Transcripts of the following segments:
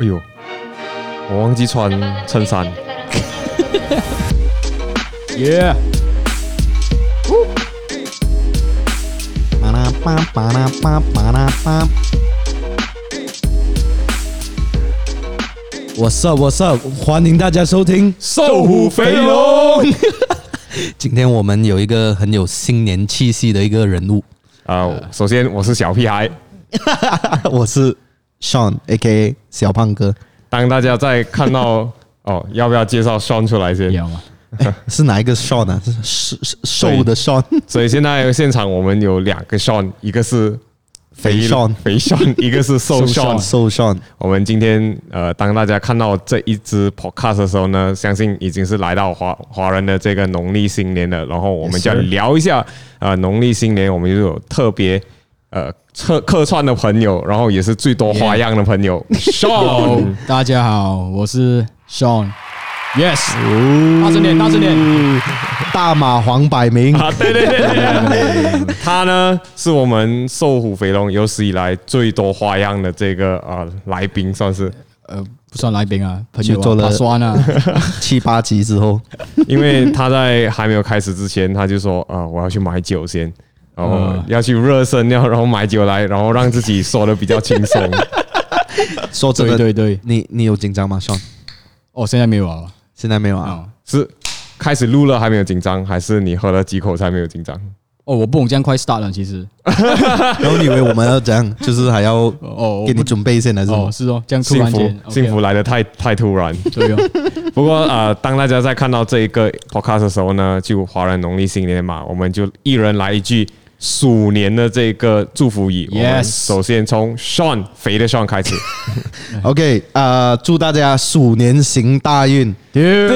哎呦，我忘记穿衬衫。耶！巴拉巴巴拉巴巴拉巴。What's up? What's up? 欢迎大家收听《瘦虎肥龙》。今天我们有一个很有新年气息的一个人物啊。首先，我是小屁孩，我是 Sean，A.K.A. 小胖哥。当大家在看到 哦，要不要介绍 Sean 出来先？要吗？是哪一个 Sean 啊？是瘦的 Sean。所以现在现场我们有两个 Sean，一个是。肥 Sean，肥 Sean，一个是瘦 Sean，瘦 Sean。我们今天呃，当大家看到这一支 Podcast 的时候呢，相信已经是来到华华人的这个农历新年了。然后我们就要聊一下啊，呃，农历新年我们就有特别呃客客串的朋友，然后也是最多花样的朋友。Sean。大家好，我是 Sean。Yes，大声点，大声点，大马黄百鸣。啊！对对对他呢是我们瘦虎肥龙有史以来最多花样的这个啊来宾，算是。呃不算来宾啊，朋友做了酸啊 七八集之后，因为他在还没有开始之前，他就说啊我要去买酒先，然后要去热身，要然后买酒来，然后让自己说的比较轻松。说真的，对对对，你你有紧张吗，Sean？哦，现在没有啊。现在没有啊？哦、是开始录了还没有紧张，还是你喝了几口才没有紧张？哦，我不懂，这样快 start 了，其实。然后你以为我们要这样，就是还要哦给你准备一些还是？哦，是哦，这样突然间幸福，幸福来的太太突然。对哦。不过啊、呃，当大家在看到这一个 podcast 的时候呢，就华人农历新年嘛，我们就一人来一句。鼠年的这个祝福语，Yes，首先从 Sean 肥的 Sean 开始，OK，呃，祝大家鼠年行大运。对，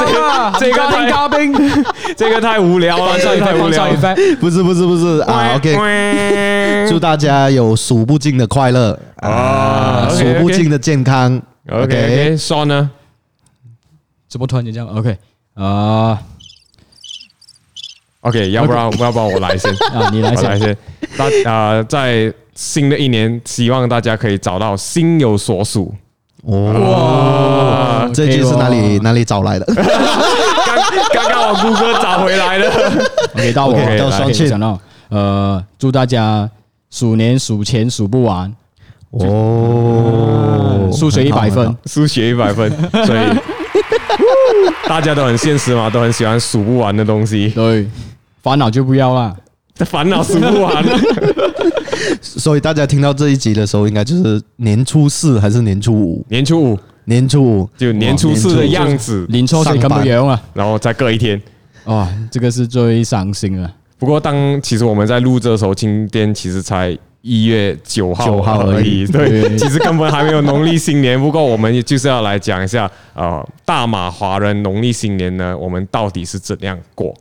这这个太嘉宾，这个太无聊了，这个太无聊了。不是不是不是啊，OK，祝大家有数不尽的快乐啊，数不尽的健康。OK，Sean 呢？怎么突然间这样？OK，啊。OK，要不然要不然我来先 啊，你来先。来先。大啊，在新的一年，希望大家可以找到心有所属。哇，这句是哪里哪里找来的？刚刚刚我姑哥找回来的。OK，到我到双庆讲到，呃，祝大家鼠年数钱数不完。哦，数学一百分，数学一百分，所以大家都很现实嘛，都很喜欢数不完的东西。对。烦恼就不要啦，这烦恼数不完。所以大家听到这一集的时候，应该就是年初四还是年初五？年初五，年初五就年初四的样子。年初四根本不用啊，然后再隔一天。哇，这个是最伤心了。不过当其实我们在录这的时候，今天其实才一月九号九号而已。对，其实根本还没有农历新年。不过我们就是要来讲一下，呃，大马华人农历新年呢，我们到底是怎样过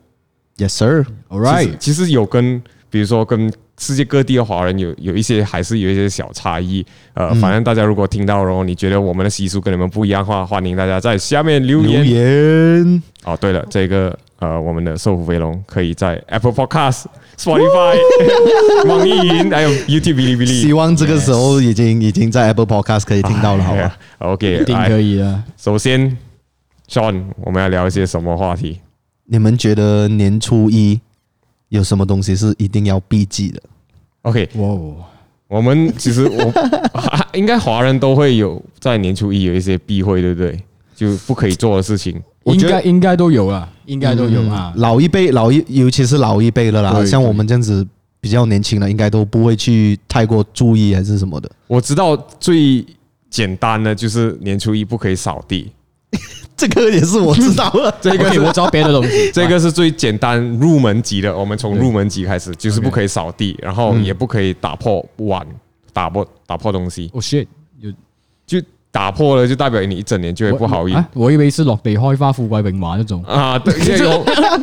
？Yes, sir. All right. 其实有跟，比如说跟世界各地的华人有有一些，还是有一些小差异。呃，反正大家如果听到，然后你觉得我们的习俗跟你们不一样的话，欢迎大家在下面留言。留言。哦，对了，这个呃，我们的瘦虎飞龙可以在 Apple Podcast、Spotify、网易云还有 YouTube 哔哩哔哩。希望这个时候已经已经在 Apple Podcast 可以听到了，好吧？OK，一定可以的。首先，Sean，我们要聊一些什么话题？你们觉得年初一有什么东西是一定要避忌的？OK，哇，我们其实我 应该华人都会有在年初一有一些避讳，对不对？就不可以做的事情，应该应该都有啊，应该都有啊。老一辈老一，尤其是老一辈的啦，像我们这样子比较年轻的，应该都不会去太过注意还是什么的。我知道最简单的就是年初一不可以扫地。这个也是我知道的，这个我知道别的东西。这个是最简单入门级的，我们从入门级开始，就是不可以扫地，然后也不可以打破碗，打破打破东西。哦，shit，有就打破了，就代表你一整年就会不好运。我以为是落地开花、富贵荣华那种啊。对，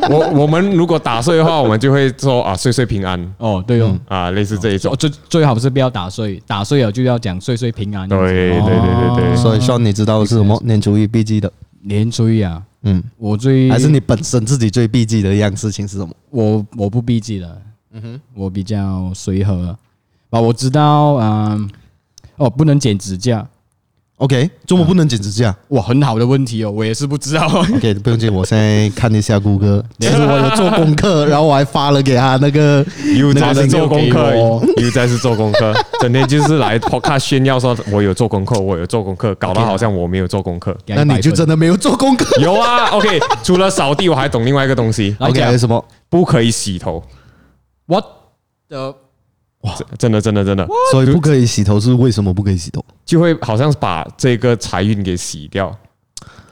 我我们如果打碎的话，我们就会说啊，岁岁平安。哦，对哦，啊，类似这一种。最最好是不要打碎，打碎了就要讲岁岁平安。对对对对对。所以说，你知道是什么年初一必记的？年初一啊，嗯，我追还是你本身自己最避忌的一样事情是什么？我我不避忌的，嗯哼，我比较随和。啊，我知道，嗯哦，不能剪指甲。OK，周末不能剪指甲？哇，很好的问题哦，我也是不知道。OK，不用紧，我现在看一下谷歌。其实我有做功课，然后我还发了给他那个。又在是做功课，又在是做功课，整天就是来 Podcast 炫耀说，我有做功课，我有做功课，搞得好像我没有做功课。那你就真的没有做功课？有啊，OK，除了扫地，我还懂另外一个东西。OK，还有什么？不可以洗头。What the？哇，真的真的真的，所以不可以洗头是为什么不可以洗头？就会好像是把这个财运给洗掉。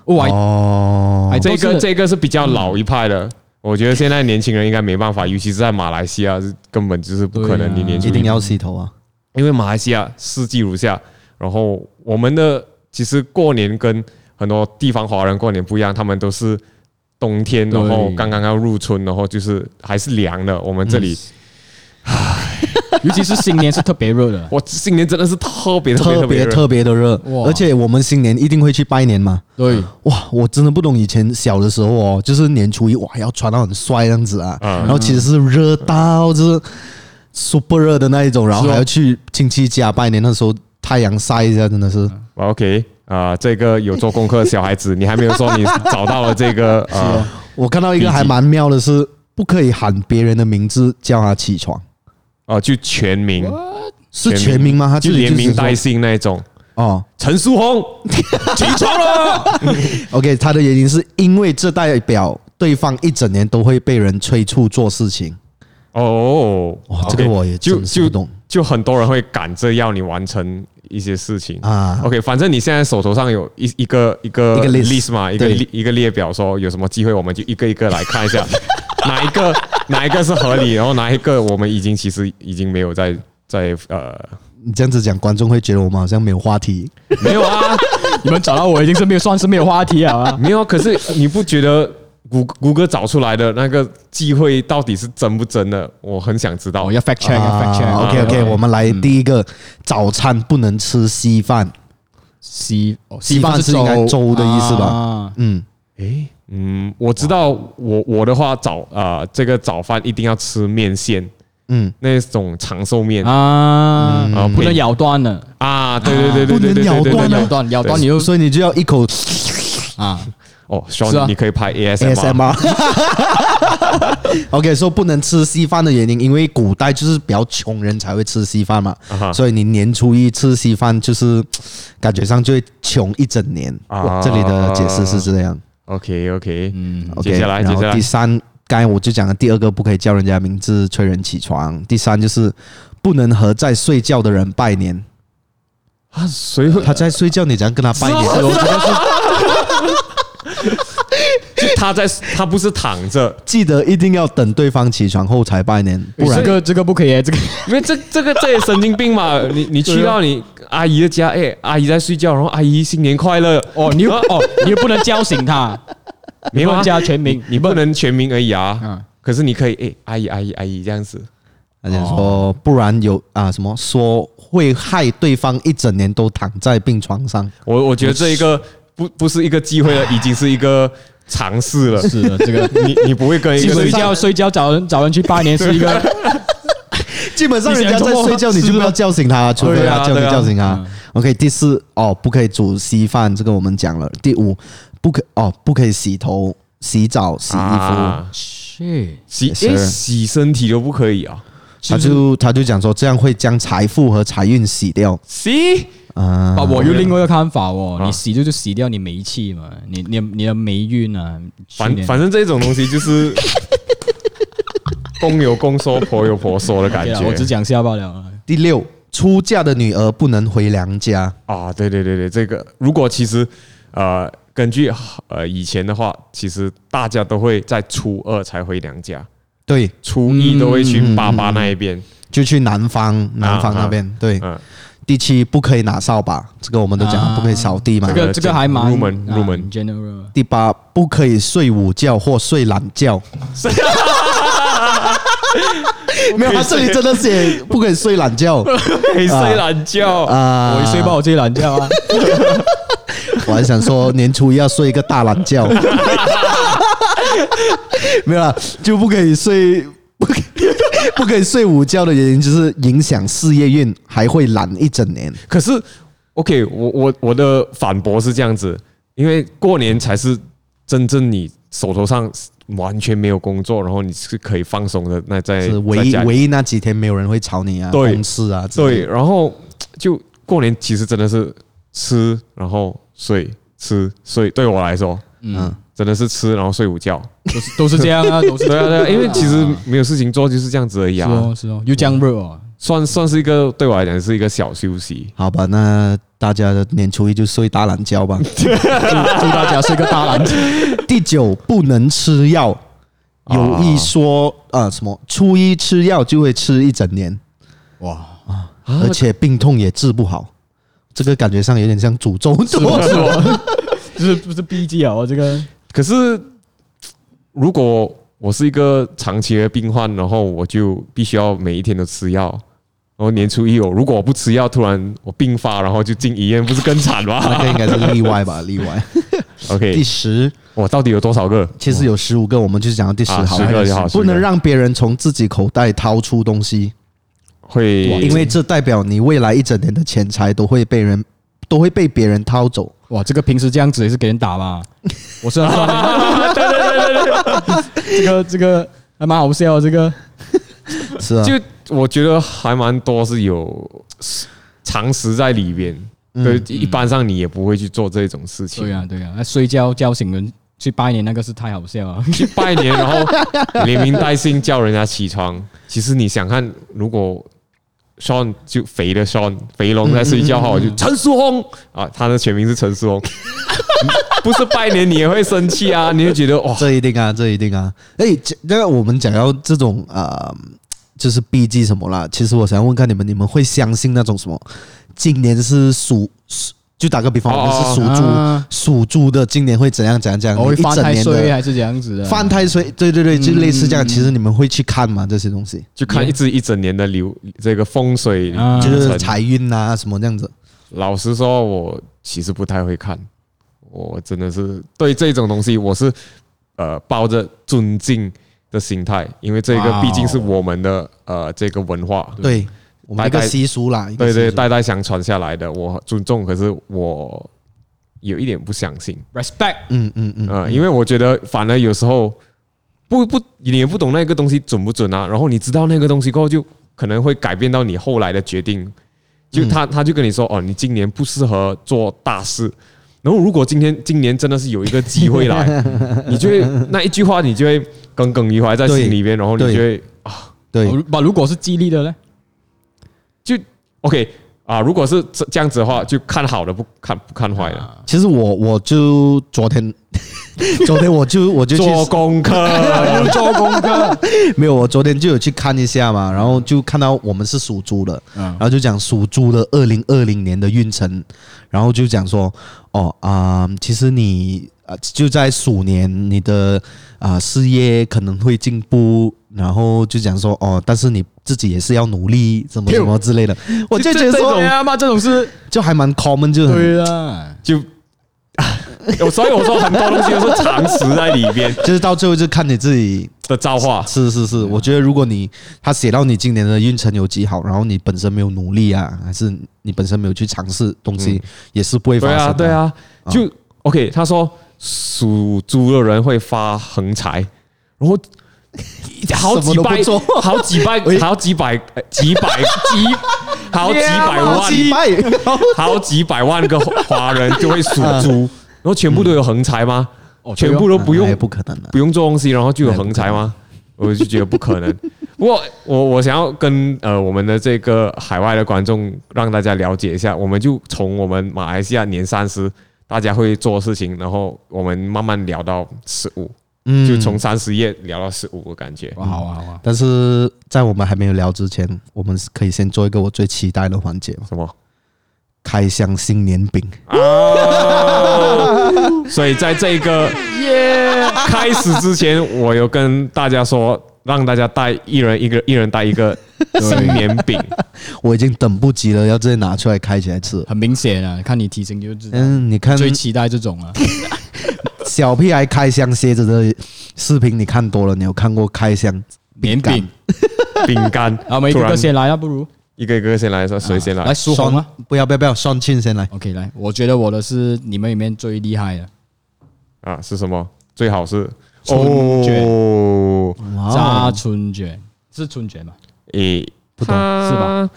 哇哦，这个这个是比较老一派的，我觉得现在年轻人应该没办法，尤其是在马来西亚，根本就是不可能。你年轻一定要洗头啊，因为马来西亚四季如夏，然后我们的其实过年跟很多地方华人过年不一样，他们都是冬天，然后刚刚要入春，然后就是还是凉的。我们这里。尤其是新年是特别热的，我新年真的是特别特别特别的热，而且我们新年一定会去拜年嘛。对，哇，我真的不懂以前小的时候哦，就是年初一哇要穿到很帅这样子啊，然后其实是热到就是 super 热的那一种，然后还要去亲戚家拜年，那时候太阳晒一下真的是。OK 啊，这个有做功课的小孩子，你还没有说你找到了这个 啊？我看到一个还蛮妙的是，不可以喊别人的名字叫他起床。哦，就全名是全名吗？他就连名带姓那一种哦。陈书红 起床了。OK，他的原因是因为这代表对方一整年都会被人催促做事情。哦，哇，这个我也就就懂，就很多人会赶着要你完成一些事情啊。OK，反正你现在手头上有一一个一个一个 list 嘛，一个一个列表，说有什么机会，我们就一个一个来看一下。哪一个 哪一个是合理？然后哪一个我们已经其实已经没有在在呃，你这样子讲，观众会觉得我们好像没有话题。没有啊，你们找到我已经是没有算是没有话题啊。没有，可是你不觉得谷谷歌找出来的那个机会到底是真不真的？我很想知道。我要 fact check，要 fact check。OK OK，我们来第一个，早餐不能吃稀饭。稀稀饭是应该粥的意思吧？嗯，诶。嗯，我知道我，我我的话早啊、呃，这个早饭一定要吃面线，嗯，那种长寿面。啊，不能咬断了啊，对对对对对对，咬断咬断咬断，你就所以你就要一口啊，哦，希望你可以拍 ASMR。OK，说不能吃稀饭的原因，因为古代就是比较穷人才会吃稀饭嘛，所以你年初一吃稀饭，就是感觉上就会穷一整年。啊，这里的解释是这样。OK OK，嗯接下来，接下来第三，刚才我就讲了，第二个不可以叫人家名字催人起床，第三就是不能和在睡觉的人拜年。啊，谁会？他在睡觉，你怎样跟他拜年？他在，他不是躺着，记得一定要等对方起床后才拜年，不然。这个这个不可以，这个。因为这这个这也神经病嘛，你你去到你。阿姨的家，哎，阿姨在睡觉，然后阿姨新年快乐。哦，你又 哦，你又不能叫醒她，你不能叫全名，你不能。全名而已啊。嗯，可是你可以，哎，阿姨，阿姨，阿姨这样子，而且说不然有啊什么说会害对方一整年都躺在病床上。我我觉得这一个不不是一个机会了，已经是一个尝试了。是的，这个 你你不会跟一个睡觉 睡觉找人找人去拜年是一个。基本上人家在睡觉，你就不要叫醒他，除非他叫你叫醒他。OK，第四哦，不可以煮稀饭，这个我们讲了。第五，不可哦，不可以洗头、洗澡、洗衣服。是洗洗身体都不可以啊？他就他就讲说，这样会将财富和财运洗掉。洗啊，我有另外一个看法哦，你洗就是洗掉你霉气嘛，你你你的霉运啊。反反正这种东西就是。公有公说，婆有婆说的感觉。我只讲下罢了。第六，出嫁的女儿不能回娘家啊！对对对对，这个如果其实呃，根据呃以前的话，其实大家都会在初二才回娘家，对，初一都会去爸爸那一边，就去南方南方那边。对，第七，不可以拿扫把，这个我们都讲不可以扫地嘛。这个这个还蛮入门入门。第八，不可以睡午觉或睡懒觉。没有，他这里真的写不可以睡懒觉，可以睡懒觉啊！我一睡饱，我自己懒觉啊！我还想说年初一要睡一个大懒觉，没有啦，就不可以睡，不可以睡午觉的原因就是影响事业运，还会懒一整年。可是，OK，我我我的反驳是这样子，因为过年才是真正你手头上完全没有工作，然后你是可以放松的。那在是唯一唯一那几天没有人会吵你啊，对公事啊，对，然后就过年其实真的是吃，然后睡，吃睡。对我来说，嗯。真的是吃，然后睡午觉，都是都是这样啊，都是对啊对啊，因为其实没有事情做，就是这样子而已啊。是哦，是哦，又这样热哦，算算是一个对我来讲是一个小休息。好吧，那大家的年初一就睡大懒觉吧，祝祝大家睡个大懒觉。第九，不能吃药，有一说啊，什么初一吃药就会吃一整年，哇啊，而且病痛也治不好，这个感觉上有点像诅咒，是吧？是吧？就是不是 B G 啊，我这个。可是，如果我是一个长期的病患，然后我就必须要每一天都吃药，然后年初一我如果我不吃药，突然我病发，然后就进医院，不是更惨吗？那个应该是例外吧，例外。OK，第十，我到底有多少个？其实有十五个，我们就是讲到第十，十个就好。不能让别人从自己口袋掏出东西，会，因为这代表你未来一整年的钱财都会被人，都会被别人掏走。哇，这个平时这样子也是给人打吧？我是说，对对对对对，这个这个还蛮好笑，这个是啊，就我觉得还蛮多是有常识在里边。对，一般上你也不会去做这种事情。对啊对啊，那睡觉叫醒人去拜年那个是太好笑了，去拜年然后连名带姓叫人家起床。其实你想看，如果。Sean 就肥的 Sean，肥龙在睡觉哈，我就陈书红啊，他的全名是陈书红，不是拜年你也会生气啊，你会觉得哇，这一定啊，这一定啊，哎，那个我们讲到这种啊，就是 B G 什么啦，其实我想要问看你们，你们会相信那种什么？今年是属属。就打个比方，我们是属猪，属猪的今年会怎样怎样怎样？一整年的还是这样子的？犯太岁，对对对，就类似这样。其实你们会去看吗？这些东西，就看一直一整年的流这个风水，就是财运啊什么这样子。老实说，我其实不太会看，我真的是对这种东西，我是呃抱着尊敬的心态，因为这个毕竟是我们的呃这个文化。对。我们一个习俗啦，对对，代代相传下来的，我尊重，可是我有一点不相信。Respect，嗯嗯嗯，呃，因为我觉得反而有时候不不，你也不懂那个东西准不准啊。然后你知道那个东西过后，就可能会改变到你后来的决定。就他他就跟你说，哦，你今年不适合做大事。然后如果今天今年真的是有一个机会来，你就会那一句话，你就会耿耿于怀在心里边，然后你就会啊，对，把如果是激励的呢？就 OK 啊，如果是这这样子的话，就看好的不看不看坏的。其实我我就昨天，昨天我就我就去做功课，做功课。没有，我昨天就有去看一下嘛，然后就看到我们是属猪的，然后就讲属猪的二零二零年的运程，然后就讲说，哦啊，其实你啊就在鼠年，你的啊事业可能会进步。然后就讲说哦，但是你自己也是要努力，什么什么 之类的。我就觉得说，妈，这种事就还蛮 common，就对啊，就有 所以我说很多东西都是常识在里边，就是到最后就看你自己的造化。是是是，我觉得如果你他写到你今年的运程有几好，然后你本身没有努力啊，还是你本身没有去尝试东西，也是不会发生的。对啊，对啊，就 OK。他说属猪的人会发横财，然后。好几百，好几百，好几百，几百几，好几百万，好几百万个华人就会属猪，然后全部都有横财吗？全部都不用，不可能，不用做东西，然后就有横财吗？我就觉得不可能。不过我我想要跟呃我们的这个海外的观众让大家了解一下，我们就从我们马来西亚年三十大家会做事情，然后我们慢慢聊到十五。嗯，就从三十页聊到十五个感觉，好啊好啊！但是在我们还没有聊之前，我们可以先做一个我最期待的环节，什么？开箱新年饼啊！所以在这个耶开始之前，我有跟大家说，让大家带一人一个，一人带一个新年饼。我已经等不及了，要直接拿出来开起来吃。很明显啊，看你体型就知道。嗯，你看最期待这种啊。小屁孩开箱蝎子的视频你看多了，你有看过开箱饼干？饼干。啊，我们一先来啊，不如一个一个先来，说谁先来？来苏红啊！不要不要不要，双庆先来。OK，来，我觉得我的是你们里面最厉害的啊，是什么？最好是春卷，哦，炸春卷是春卷吗？诶，不懂是吧？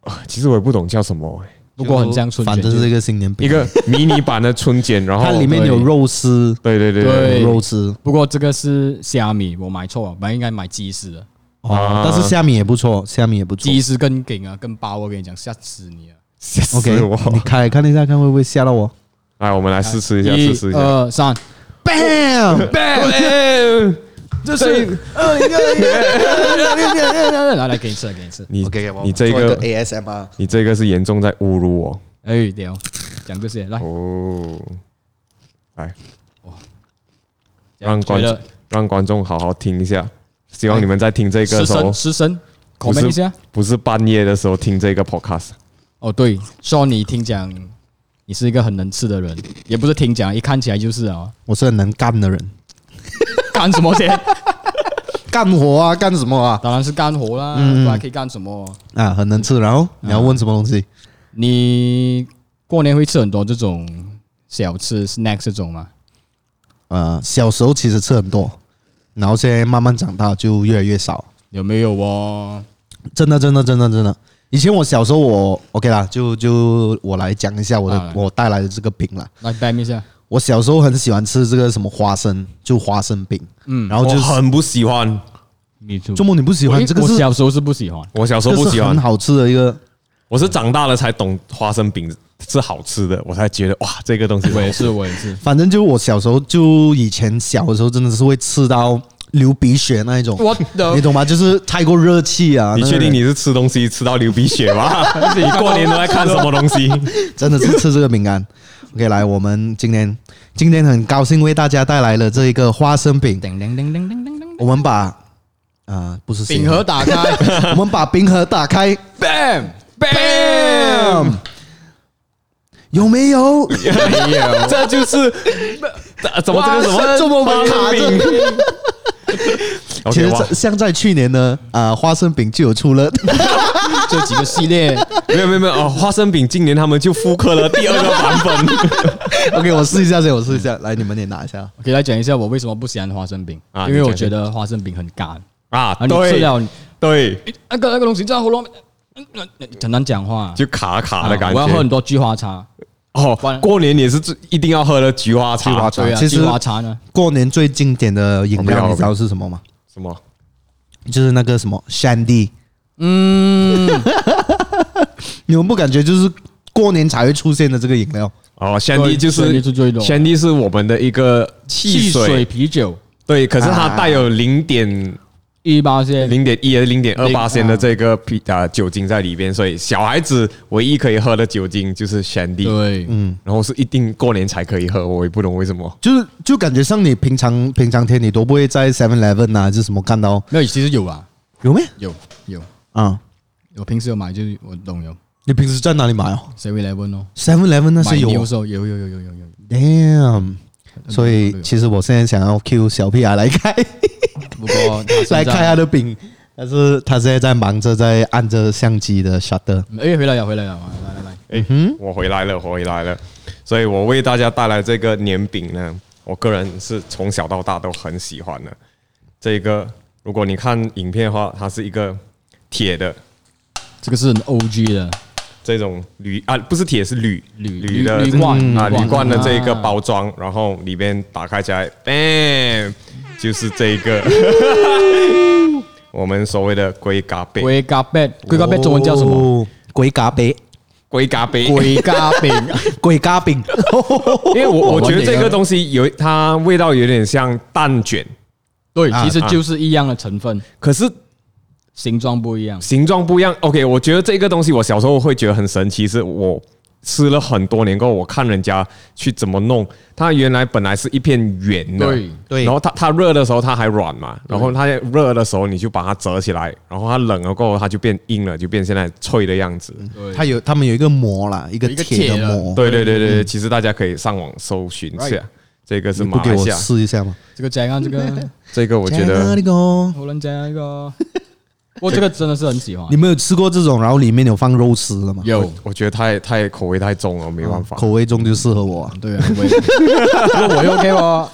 啊，其实我也不懂叫什么，不过很像春卷，反正是一个新年饼，一个迷你版的春卷，然后它里面有肉丝，对对对对肉丝。不过这个是虾米，我买错了，本来应该买鸡丝的。哦，但是虾米也不错，虾米也不错。鸡丝更顶啊，更爆！我跟你讲，吓死你啊吓死我！你开看一下，看会不会吓到我？来，我们来试吃一下，试吃一下。二三，Bam，Bam，这是二零二，来来给你吃，给你吃。你这个 ASMR，你这个是严重在侮辱我。哎，屌，讲这些来哦，来，哇，让观众让观众好好听一下。希望你们在听这个时候，失声，口闷一下，不是半夜的时候听这个 podcast。哦，对，说你听讲，你是一个很能吃的人，也不是听讲，一看起来就是啊，我是很能干的人。干什么先？干活啊，干什么啊？当然是干活啦，不然可以干什么啊？很能吃。然后你要问什么东西？你过年会吃很多这种小吃 snack 这种吗？呃，小时候其实吃很多。然后现在慢慢长大就越来越少，有没有哦？真的真的真的真的，以前我小时候我 OK 啦，就就我来讲一下我的、啊、我带来的这个饼啦。来带一下。我小时候很喜欢吃这个什么花生，就花生饼。嗯，然后就很不喜欢。你做周末你不喜欢这个？我小时候是不喜欢，我小时候不喜欢。很好吃的一个，我是长大了才懂花生饼是好吃的，我才觉得哇，这个东西我也是我也是。反正就我小时候就以前小的时候真的是会吃到。流鼻血那一种，你懂吗？就是太过热气啊！你确定你是吃东西吃到流鼻血吗？你过年都在看什么东西？真的是吃这个饼干。OK，来，我们今天今天很高兴为大家带来了这一个花生饼。我们把啊，不是饼盒打开，我们把饼盒打开，bam bam，有没有？没有，这就是怎么这个什么这么卡着？其实像在去年呢，啊，花生饼就有出了 这几个系列，没有没有没有哦，花生饼今年他们就复刻了第二个版本。OK，我试一下先，我试一下，来你们也拿一下。我给大家讲一下我为什么不喜欢花生饼啊，因为我觉得花生饼很干啊，你吃了对那个那个东西在喉咙，很难讲话，就卡卡的感觉。我要喝很多菊花茶。哦，过年也是最一定要喝的菊花茶。菊花茶，其实菊花茶呢，过年最经典的饮料你知道是什么吗？什么？就是那个什么 Shandy。嗯，你们不感觉就是过年才会出现的这个饮料？哦，Shandy 就是 Shandy 是我们的一个汽水啤酒。对，可是它带有零点。一八线零点一还是、零点二八线的这个啤啊酒精在里边，所以小孩子唯一可以喝的酒精就是 Shandy。对，嗯，然后是一定过年才可以喝，我也不懂为什么。就是就感觉像你平常平常天你都不会在 Seven Eleven 啊，就是什么看到？没有，其实有啊，有没有？有啊，我平时有买，就是我懂有。你平时在哪里买哦？Seven Eleven 哦，Seven Eleven 那是有，有有有有有有有。Damn，所以其实我现在想要 Q 小屁孩来开。不过来开他的饼，但是他现在在忙着在按着相机的 shutter。哎，回来了，回来了，来来来，哎，嗯，我回来了，我回来了。所以我为大家带来这个年饼呢，我个人是从小到大都很喜欢的。这个如果你看影片的话，它是一个铁的，这个是很 OG 的这种铝啊，不是铁，是铝铝铝的铝罐啊，铝罐的这一个包装，然后里边打开起来，bam。就是这个，我们所谓的龟甲饼。龟甲饼，龟甲饼中文叫什么？龟甲饼，龟嘎饼，龟嘎饼，龟嘎饼。因为我我觉得这个东西有它味道有点像蛋卷，对，其实就是一样的成分，可是形状不一样，形状不一样。OK，我觉得这个东西我小时候会觉得很神奇，是我。吃了很多年过后，我看人家去怎么弄，它原来本来是一片圆的，对对，然后它它热的时候它还软嘛，然后它热的时候你就把它折起来，然后它冷了过后它就变硬了，就变现在脆的样子。它有他们有一个膜啦，一个铁的膜。对对对对，其实大家可以上网搜寻一下，这个是马来西亚。试一下吗？这个这个 这个我觉得。好难加一个。过这个真的是很喜欢。你们有吃过这种，然后里面有放肉丝的吗？有，我觉得太太口味太重了，没办法。口味重就适合我。对啊，我 我也 OK 吗？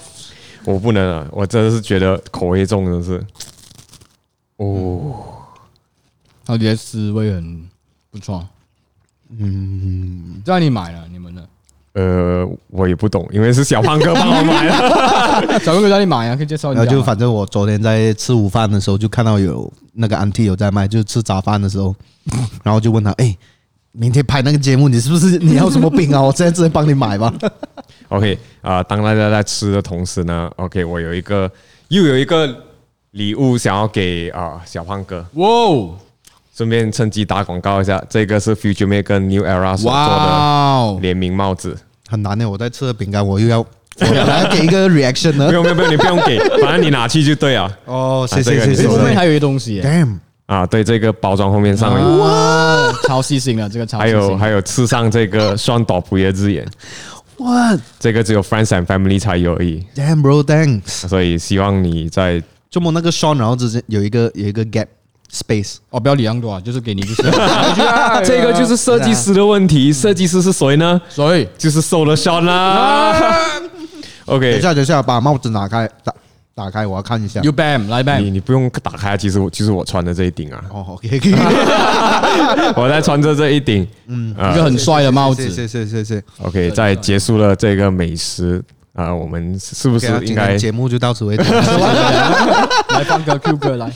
我不能啊，我真的是觉得口味重的是，哦，它觉得滋味很不错。嗯，在哪里买了你们的？呃，我也不懂，因为是小胖哥帮我买的。小胖哥在哪里买啊？可以介绍一下。就反正我昨天在吃午饭的时候，就看到有那个 auntie 有在卖，就吃早饭的时候，然后就问他：“哎，明天拍那个节目，你是不是你要什么饼啊？我现在直接帮你买吧。” OK 啊，当大家在吃的同时呢，OK，我有一个又有一个礼物想要给啊小胖哥。哇！顺便趁机打广告一下，这个是 Future Make 跟 New Era 所做的联名帽子。很难的，我在吃的饼干，我又要我要给一个 reaction 呢？不用不用不用，你不用给，反正你拿去就对了。哦，谢谢谢谢。后面还有一个东西，Damn 啊，对，这个包装后面上面哇，超细心的这个超细心，还有还有刺上这个双岛不夜之眼，哇，这个只有 Friends and Family 才有而已。Damn bro，thanks。所以希望你在就摸那个 Sean，然后之间有一个有一个 gap space。哦，不要理那么多啊，就是给你就是。这个就是设计师的问题，设计师是谁呢？所以就是收了 Sean 啦。OK，等一下等一下，把帽子拿开，打打开，我要看一下。You bam，来 bam。你你不用打开，其实我其实我穿的这一顶啊。哦，OK，我在穿着这一顶，嗯，一个很帅的帽子。谢谢谢谢。OK，在结束了这个美食啊，我们是不是应该节目就到此为止？来放个 Q 歌来。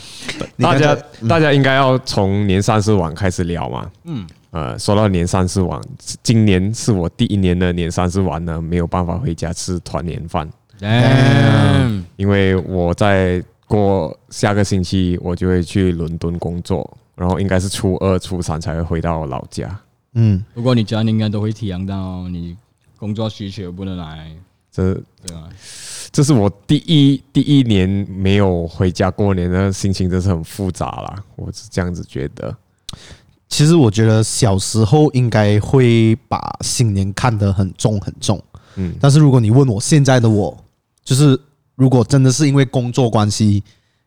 大家大家应该要从年三十晚开始聊嘛。嗯。呃，说到年三十晚，今年是我第一年的年三十晚呢，没有办法回家吃团年饭。嗯，因为我在过下个星期我就会去伦敦工作，然后应该是初二、初三才会回到老家。嗯，不过你家应该都会体谅到你工作需求不能来。这对啊，这是我第一第一年没有回家过年的心情，真是很复杂啦。我是这样子觉得。其实我觉得小时候应该会把新年看得很重很重，嗯，但是如果你问我现在的我，就是如果真的是因为工作关系，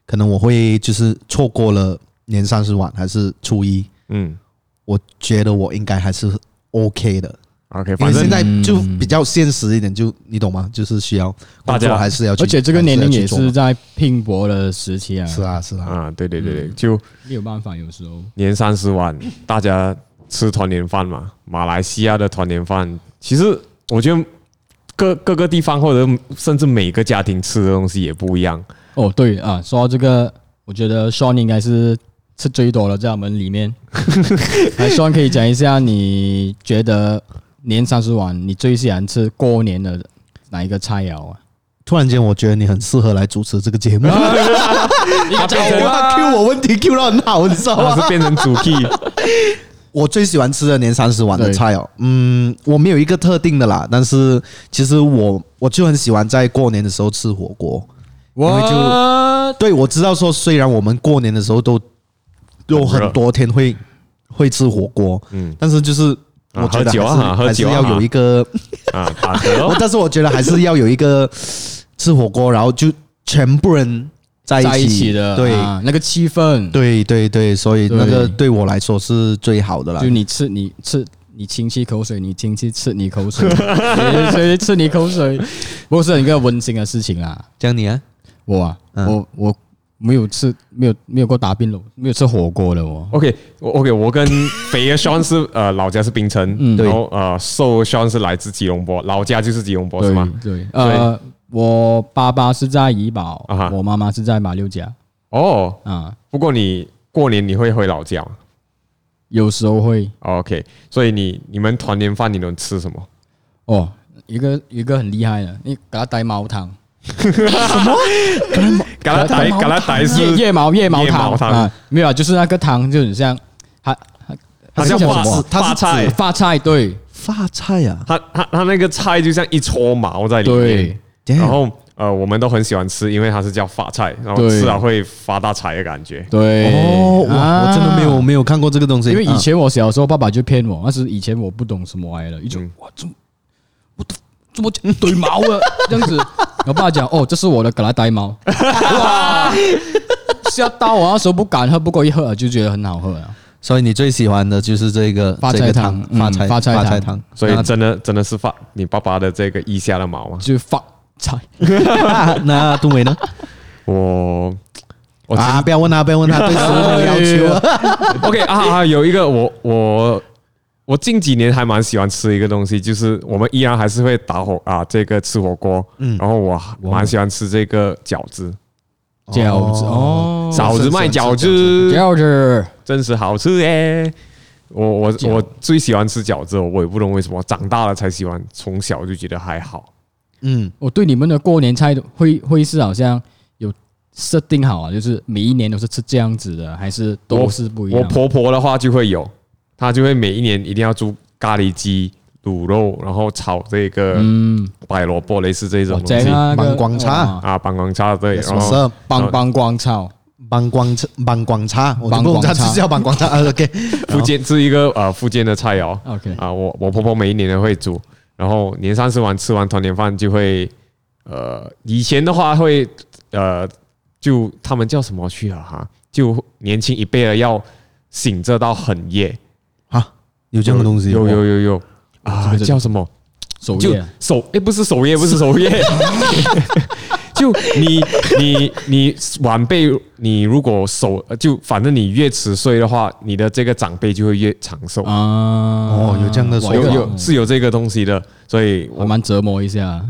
可能我会就是错过了年三十晚还是初一，嗯，我觉得我应该还是 OK 的。OK，反正现在就比较现实一点，就你懂吗？就是需要大家还是要去，而且这个年龄也是在拼搏的时期啊。是啊，是啊，啊，对对对对，就没有办法，有时候年三十晚大家吃团年饭嘛。马来西亚的团年饭，其实我觉得各各个地方或者甚至每个家庭吃的东西也不一样。哦，对啊，说到这个，我觉得 Sean 应该是吃最多的，在我们里面。还 Sean 可以讲一下，你觉得？年三十晚，你最喜欢吃过年的哪一个菜肴啊？突然间，我觉得你很适合来主持这个节目。你讲话 Q 我问题 Q 到很好，你知道吗？是变成主 key。我最喜欢吃的年三十晚的菜哦，嗯，我没有一个特定的啦，但是其实我我就很喜欢在过年的时候吃火锅，因为就对我知道说，虽然我们过年的时候都有很多天会会吃火锅，嗯，但是就是。我觉得还是还是要有一个啊，但是我觉得还是要有一个吃火锅，然后就全部人在一起的，对那个气氛，对对对，所以那个对我来说是最好的了。就你吃你吃你亲戚口水，你亲戚吃你口水，谁吃你口水，不是一个温馨的事情啊。讲你啊，我啊，我我。没有吃，没有没有过打边炉，没有吃火锅的我。OK，我 OK，我跟肥的 Sean 是呃老家是槟城，嗯，然后呃瘦 Sean 是来自吉隆坡，老家就是吉隆坡是吗？对，呃，我爸爸是在怡保，我妈妈是在马六甲。哦，啊，不过你过年你会回老家吗？有时候会。OK，所以你你们团年饭你能吃什么？哦，一个一个很厉害的，你给他带猫汤。什么？橄榄台橄榄台是夜夜毛夜毛糖啊？没有啊，就是那个糖就很像，它它叫什么？发菜。发菜对。发菜啊，它它它那个菜就像一撮毛在里面，然后呃，我们都很喜欢吃，因为它是叫发菜，然后吃了会发大财的感觉。对。哦，我我真的没有没有看过这个东西，因为以前我小时候爸爸就骗我，那是以前我不懂什么玩意了，一种哇，这怎么讲对毛了这样子。我爸讲哦，这是我的格拉呆猫，哇，吓到我那时候不敢喝，不过一喝就觉得很好喝啊。所以你最喜欢的就是这个发财汤，发财发财汤。所以真的真的是发你爸爸的这个腋下的毛啊，就发财。那杜伟呢？我我啊，不要问他，不要问他，对食物要求。OK 啊啊，有一个我我我近几年还蛮喜欢吃一个东西，就是我们依然还是会打火啊，这个吃火锅。嗯，然后我蛮喜欢吃这个饺子。饺子哦，嫂子卖饺子，饺子真是好吃耶！我我我最喜欢吃饺子，我也不懂为什么，长大了才喜欢，从小就觉得还好。嗯，我对你们的过年菜会会是好像有设定好啊，就是每一年都是吃这样子的，还是都是不一样？我婆婆的话就会有，她就会每一年一定要煮咖喱鸡。卤肉，然后炒这个嗯白萝卜，类似这种东西。棒光叉啊，棒光叉对，什么是棒棒光炒？帮光叉，棒光叉，棒光叉是叫棒光叉。OK，福建是一个呃福建的菜肴。OK 啊，我我婆婆每一年都会煮，然后年三十晚吃完团年饭就会呃以前的话会呃就他们叫什么去了哈？就年轻一辈的要醒着到很夜啊，有这样的东西？有有有有。啊，叫什么？守夜？守？哎，不是守夜，不是守夜。就你你你晚辈，你如果守，就反正你越迟睡的话，你的这个长辈就会越长寿啊。哦，有这样的说法，有有是有这个东西的，所以我蛮折磨一下。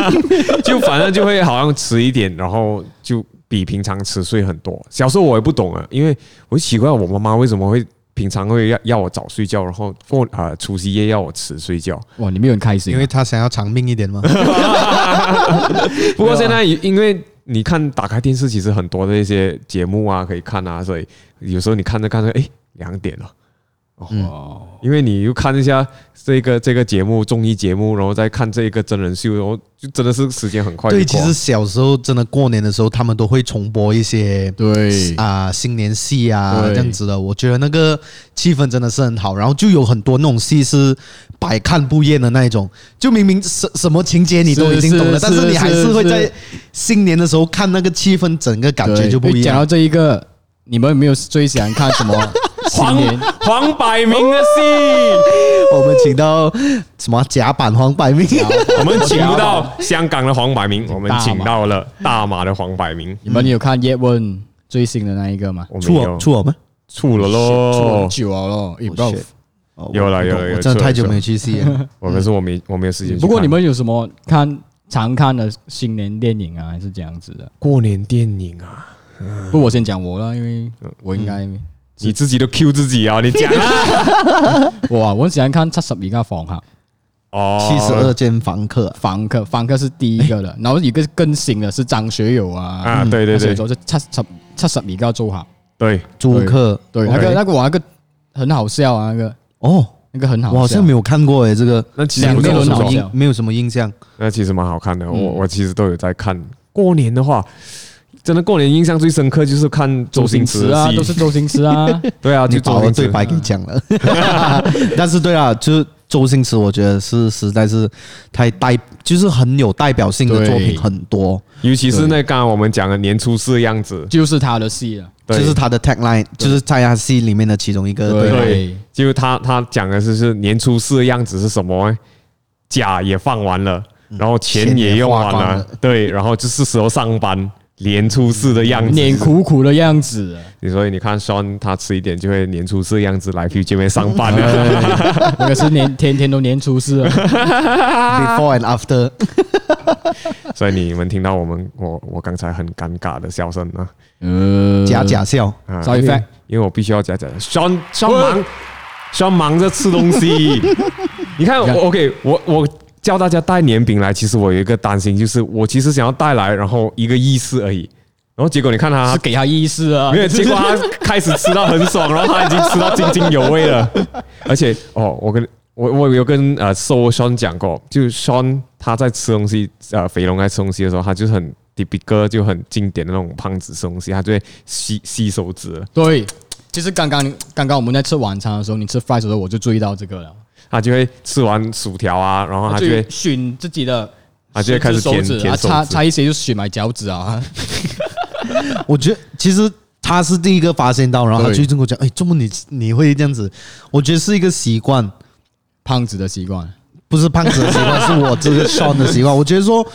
就反正就会好像迟一点，然后就比平常迟睡很多。小时候我也不懂啊，因为我奇怪我妈妈为什么会。平常会要要我早睡觉，然后过啊除夕夜要我迟睡觉。哇，你没有很开心，因为他想要长命一点嘛。不过现在因为你看打开电视，其实很多的一些节目啊可以看啊，所以有时候你看着看着，哎，两点了。哦，因为你又看一下这个这个节目综艺节目，然后再看这个真人秀，然后就真的是时间很快。对，其实小时候真的过年的时候，他们都会重播一些对啊新年戏啊这样子的。我觉得那个气氛真的是很好，然后就有很多那种戏是百看不厌的那一种。就明明什什么情节你都已经懂了，但是你还是会在新年的时候看那个气氛，整个感觉就不一样。讲到这一个，你们有没有最喜欢看什么？黄黄百鸣的戏，我们请到什么甲板黄百鸣？我们请不到 香港的黄百鸣，我们请到了大马的黄百鸣。你们有看叶问最新的那一个吗？出了出了吗？出了喽，出了咯，有了有了有了，真的太久没去戏了。我可是我没我没有时间。不过你们有什么看常看的新年电影啊？还是这样子的？过年电影啊？不，我先讲我了，因为我应该。你自己都 Q 自己啊！你讲。啊！哇，我喜欢看七十二家房客。哦，七十二间房客，房客，房客是第一个的，然后一个更新的是张学友啊，啊，对对对，说是七十七十二家租客，对，租客，对，那个那个我那个很好笑啊，那个。哦，那个很好笑，我好像没有看过诶，这个。那其实没有什么印，没有什么印象，那其实蛮好看的，我我其实都有在看。过年的话。真的过年印象最深刻就是看周星驰啊，都是周星驰啊，对啊，就把我对白给讲了。但是对啊，就是周星驰，我觉得是实在是太代，就是很有代表性的作品很多，尤其是那刚刚我们讲的年初四的样子，就是他的戏了，就是他的 tagline，就是在他戏里面的其中一个。对，就是他他讲的是年初四的样子是什么？假也放完了，然后钱也用完了，对，然后就是时候上班。年初四的样子，脸苦苦的样子。你所以你看，Sean 他迟一点就会年初四的样子来去这边上班了。那个是年天天都年初四，Before and after。所以你们听到我们我我刚才很尴尬的笑声啊，呃，假假笑啊，因为我必须要假假。Sean Sean 忙，Sean 忙着吃东西。你看我 OK，我我。叫大家带年饼来，其实我有一个担心，就是我其实想要带来，然后一个意思而已，然后结果你看他是给他意思啊，没有，结果他开始吃到很爽，然后他已经吃到津津有味了，而且哦，我跟我我有跟呃 So Sean 讲过，就 Sean 他在吃东西，呃，肥龙在吃东西的时候，他就是很 typical 就很经典的那种胖子吃东西，他就会吸吸手指。对，其实刚刚刚刚我们在吃晚餐的时候，你吃 fries 的时候，我就注意到这个了。他就会吃完薯条啊，然后他就会选自己的，他就会开始舔舔手指，差差一些就选买脚趾啊。我觉得其实他是第一个发现到，然后他最近跟我讲，哎，怎么你你会这样子？我觉得是一个习惯，胖子的习惯，不是胖子的习惯，是我这个 Sean 的习惯。我觉得说，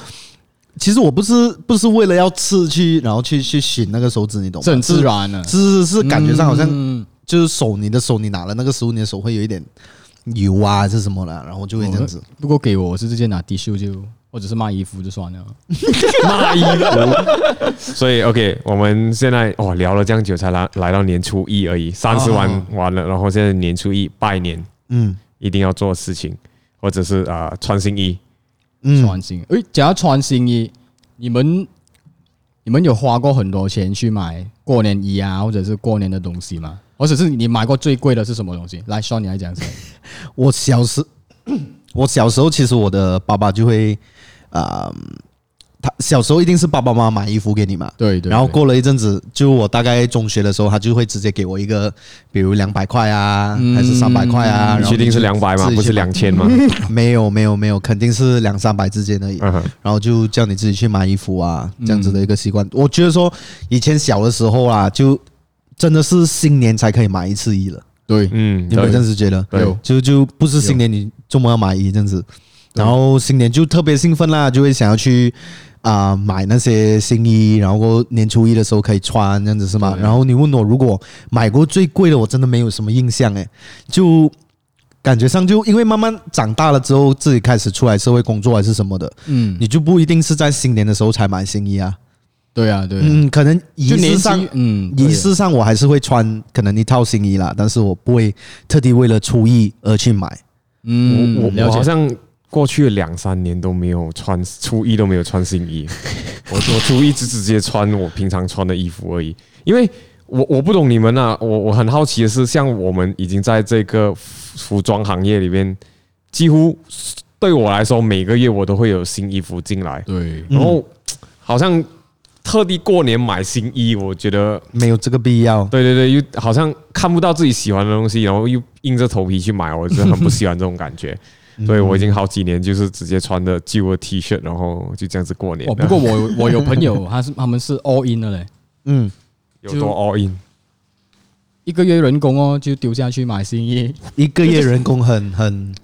其实我不是不是为了要刺去，然后去去寻那个手指，你懂吗？是很自然的，是是是，感觉上好像就是手，你的手你拿了那个食物，你的手会有一点油啊，是什么的，然后就会这样子。如果给我，我是直接拿 T 恤就。或者是卖衣服就算了，卖衣服。所以 OK，我们现在哦聊了这样久才来来到年初一而已，三十完完了，然后现在年初一拜年，嗯，一定要做事情，或者是啊穿新衣，嗯，穿新。诶，讲到穿新衣，你们你们有花过很多钱去买过年衣啊，或者是过年的东西吗？或者是你买过最贵的是什么东西？来，说你来讲先。我小时，我小时候其实我的爸爸就会。啊、嗯，他小时候一定是爸爸妈妈买衣服给你嘛，对对。然后过了一阵子，就我大概中学的时候，他就会直接给我一个，比如两百块啊，还是三百块啊。你确定是两百吗？不是两千吗？没有没有没有，肯定是两三百之间而已。然后就叫你自己去买衣服啊，这样子的一个习惯。我觉得说以前小的时候啊，就真的是新年才可以买一次衣了。对，嗯，你们这样子觉得？对，就就不是新年你周末要买衣这样子。然后新年就特别兴奋啦，就会想要去啊、呃、买那些新衣，然后年初一的时候可以穿，这样子是吗？然后你问我如果买过最贵的，我真的没有什么印象诶，就感觉上就因为慢慢长大了之后，自己开始出来社会工作还是什么的，嗯，你就不一定是在新年的时候才买新衣啊。对啊，对，嗯，可能仪式上，嗯，仪式上我还是会穿可能一套新衣啦，但是我不会特地为了初一而去买。嗯，我我好像。过去两三年都没有穿初一都没有穿新衣，我我初一只直接穿我平常穿的衣服而已。因为我我不懂你们啊，我我很好奇的是，像我们已经在这个服装行业里面，几乎对我来说每个月我都会有新衣服进来。对，然后好像特地过年买新衣，我觉得没有这个必要。对对对，又好像看不到自己喜欢的东西，然后又硬着头皮去买，我就很不喜欢这种感觉。所以我已经好几年就是直接穿的旧的 T 恤，然后就这样子过年。哦，不过我 我有朋友，他是他们是 all in 的嘞，嗯，有多 all in？一个月人工哦，就丢下去买新衣。一个月人工很很，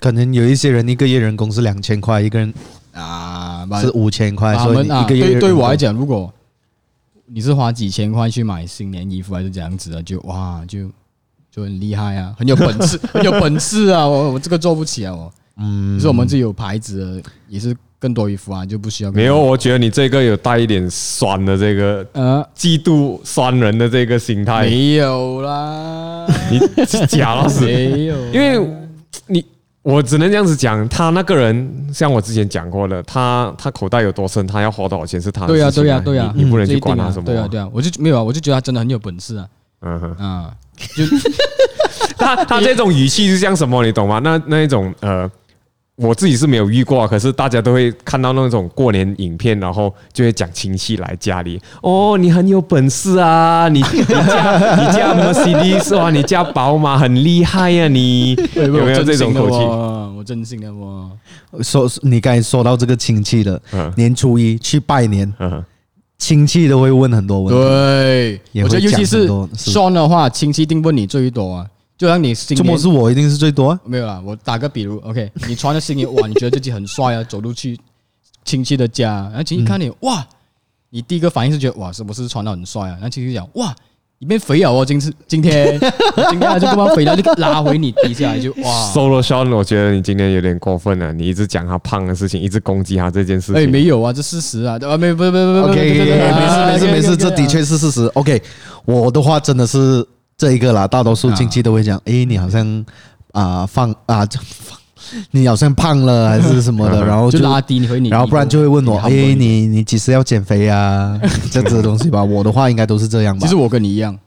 可能有一些人一个月人工是两千块，一个人啊是五千块。所以一个月对对我来讲，如果你是花几千块去买新年衣服，还是这样子的，就哇就。就很厉害啊，很有本事，很有本事啊！我我这个做不起啊，我嗯，就是我们自己有牌子的，也是更多衣服啊，就不需要。没有，我觉得你这个有带一点酸的这个，呃，嫉妒酸人的这个心态。没有啦，你是假老师，没有，因为你我只能这样子讲，他那个人像我之前讲过的，他他口袋有多深，他要花多少钱是他的事情。对呀，对呀，对呀，你不能去管他什么。对啊，对啊，我就没有啊，我就觉得他真的很有本事啊。嗯哼啊。就 他他这种语气是像什么，你懂吗？那那一种呃，我自己是没有遇过，可是大家都会看到那种过年影片，然后就会讲亲戚来家里。哦，你很有本事啊！你你家你家 Mercedes 哇，你家宝马很厉害呀！你有没有这种口气？我真心的我说你刚才说到这个亲戚的，年初一去拜年。亲戚都会问很多问题，对，我觉得尤其是 Sean 的话，亲戚一定问你最多啊。就像你，这么是我一定是最多啊？没有啦，我打个比如，OK，你穿的新衣，哇，你觉得自己很帅啊，走路去亲戚的家，然后亲戚看你，哇，你第一个反应是觉得，哇，是不是穿的很帅啊？然后亲戚讲，哇。你变肥了哦，今次今天今天就这么肥了，就拉回你底下来就哇。Solo Sean，我觉得你今天有点过分了，你一直讲他胖的事情，一直攻击他这件事情。哎，没有啊，这事实啊，对吧？没不不不不，OK，没事没事没事，这的确是事实。OK，我的话真的是这一个啦，大多数亲戚都会讲，哎，你好像啊放啊放。你好像胖了还是什么的，然后就拉低你然后不然就会问我，哎，你你几时要减肥啊？这样子的东西吧。我的话应该都是这样吧。其实我跟你一样，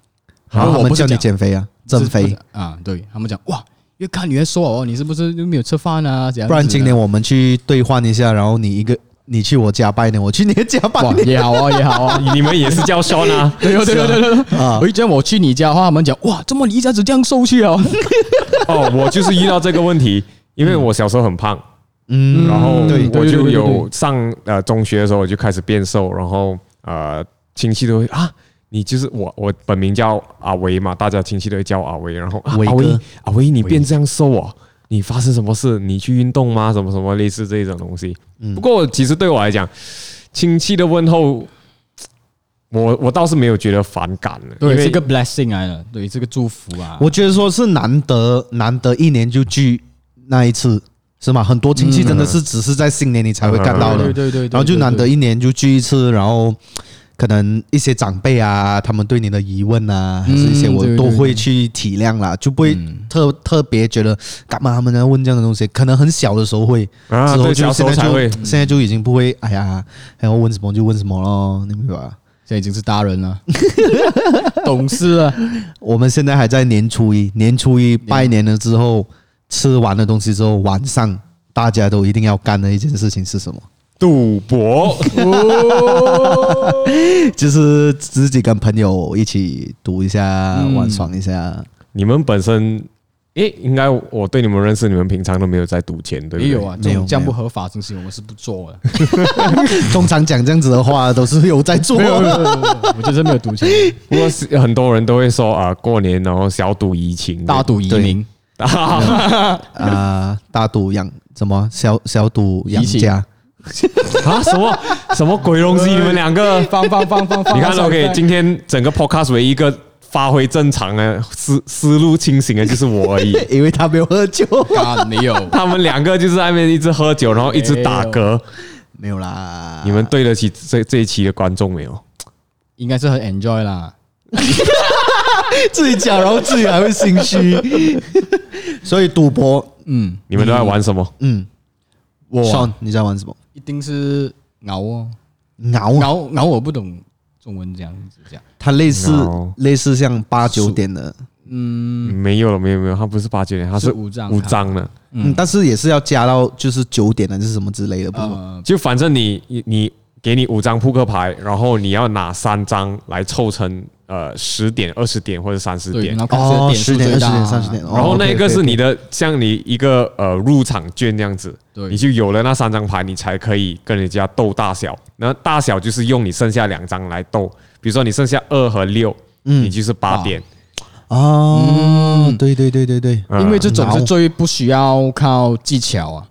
然后我不叫你减肥啊，增肥啊。对他们讲，哇，越看越瘦哦，你是不是又没有吃饭啊？不然今年我们去兑换一下，然后你一个你去我家拜年，我去你的家拜年，也好啊，也好啊。你们也是叫瘦呢？对对对对对啊！我一讲我去你家的话，他们讲，哇，怎么你一家子这样瘦去啊？哦，我就是遇到这个问题。因为我小时候很胖，嗯，然后我就有上呃中学的时候我就开始变瘦，然后呃亲戚都会啊，你就是我，我本名叫阿维嘛，大家亲戚都会叫阿维。然后阿维哥，阿维，你变这样瘦啊？你发生什么事？你去运动吗？什么什么类似这种东西。不过其实对我来讲，亲戚的问候，我我倒是没有觉得反感了。对，是个 blessing 来了，对，这个祝福啊。我觉得说是难得难得一年就聚那一次，是吗？很多亲戚真的是只是在新年你才会看到的，对对对。然后就难得一年就聚一次，然后。可能一些长辈啊，他们对你的疑问啊，还是一些我都会去体谅啦，就不会特特别觉得干嘛他们要问这样的东西。可能很小的时候会，之后就现在就现在就已经不会。哎呀，还要问什么就问什么咯，你明白吧？现在已经是大人了，懂事了。我们现在还在年初一，年初一拜年了之后，吃完了东西之后，晚上大家都一定要干的一件事情是什么？赌博，就是自己跟朋友一起赌一下，玩爽一下。你们本身，诶，应该我对你们认识，你们平常都没有在赌钱，对不对？没有啊，这种这样不合法东西我们是不做的。通常讲这样子的话，都是有在做。我就是没有赌钱。不过是很多人都会说啊，过年然后小赌怡情，大赌移民。啊，大赌养什么？小小赌养家。啊！什么什么鬼东西？你们两个放放放放放！你看，OK，今天整个 Podcast 唯一一个发挥正常的思思路清醒的，就是我而已，因为他没有喝酒啊，没有。他们两个就是在那边一直喝酒，然后一直打嗝，没有啦。你们对得起这这一期的观众没有？应该是很 enjoy 啦。自己讲，然后自己还会心虚。所以赌博，嗯，你们都在玩什么？嗯，我，你在玩什么？一定是熬哦，熬熬熬，我不懂中文这样子讲，它类似类似像八九点的，嗯，没有了，没有没有，它不是八九点，它是五张五张的，嗯，但是也是要加到就是九点的，是什么之类的，不，就反正你你给你五张扑克牌，然后你要拿三张来凑成。呃，十点、二十点或者三十点，哦，十点、二十点、三十点，然后那个是你的，像你一个呃入场券这样子，你就有了那三张牌，你才可以跟人家斗大小。那大小就是用你剩下两张来斗，比如说你剩下二和六，嗯，你就是八点。哦，对对对对对，因为这种是最不需要靠技巧啊，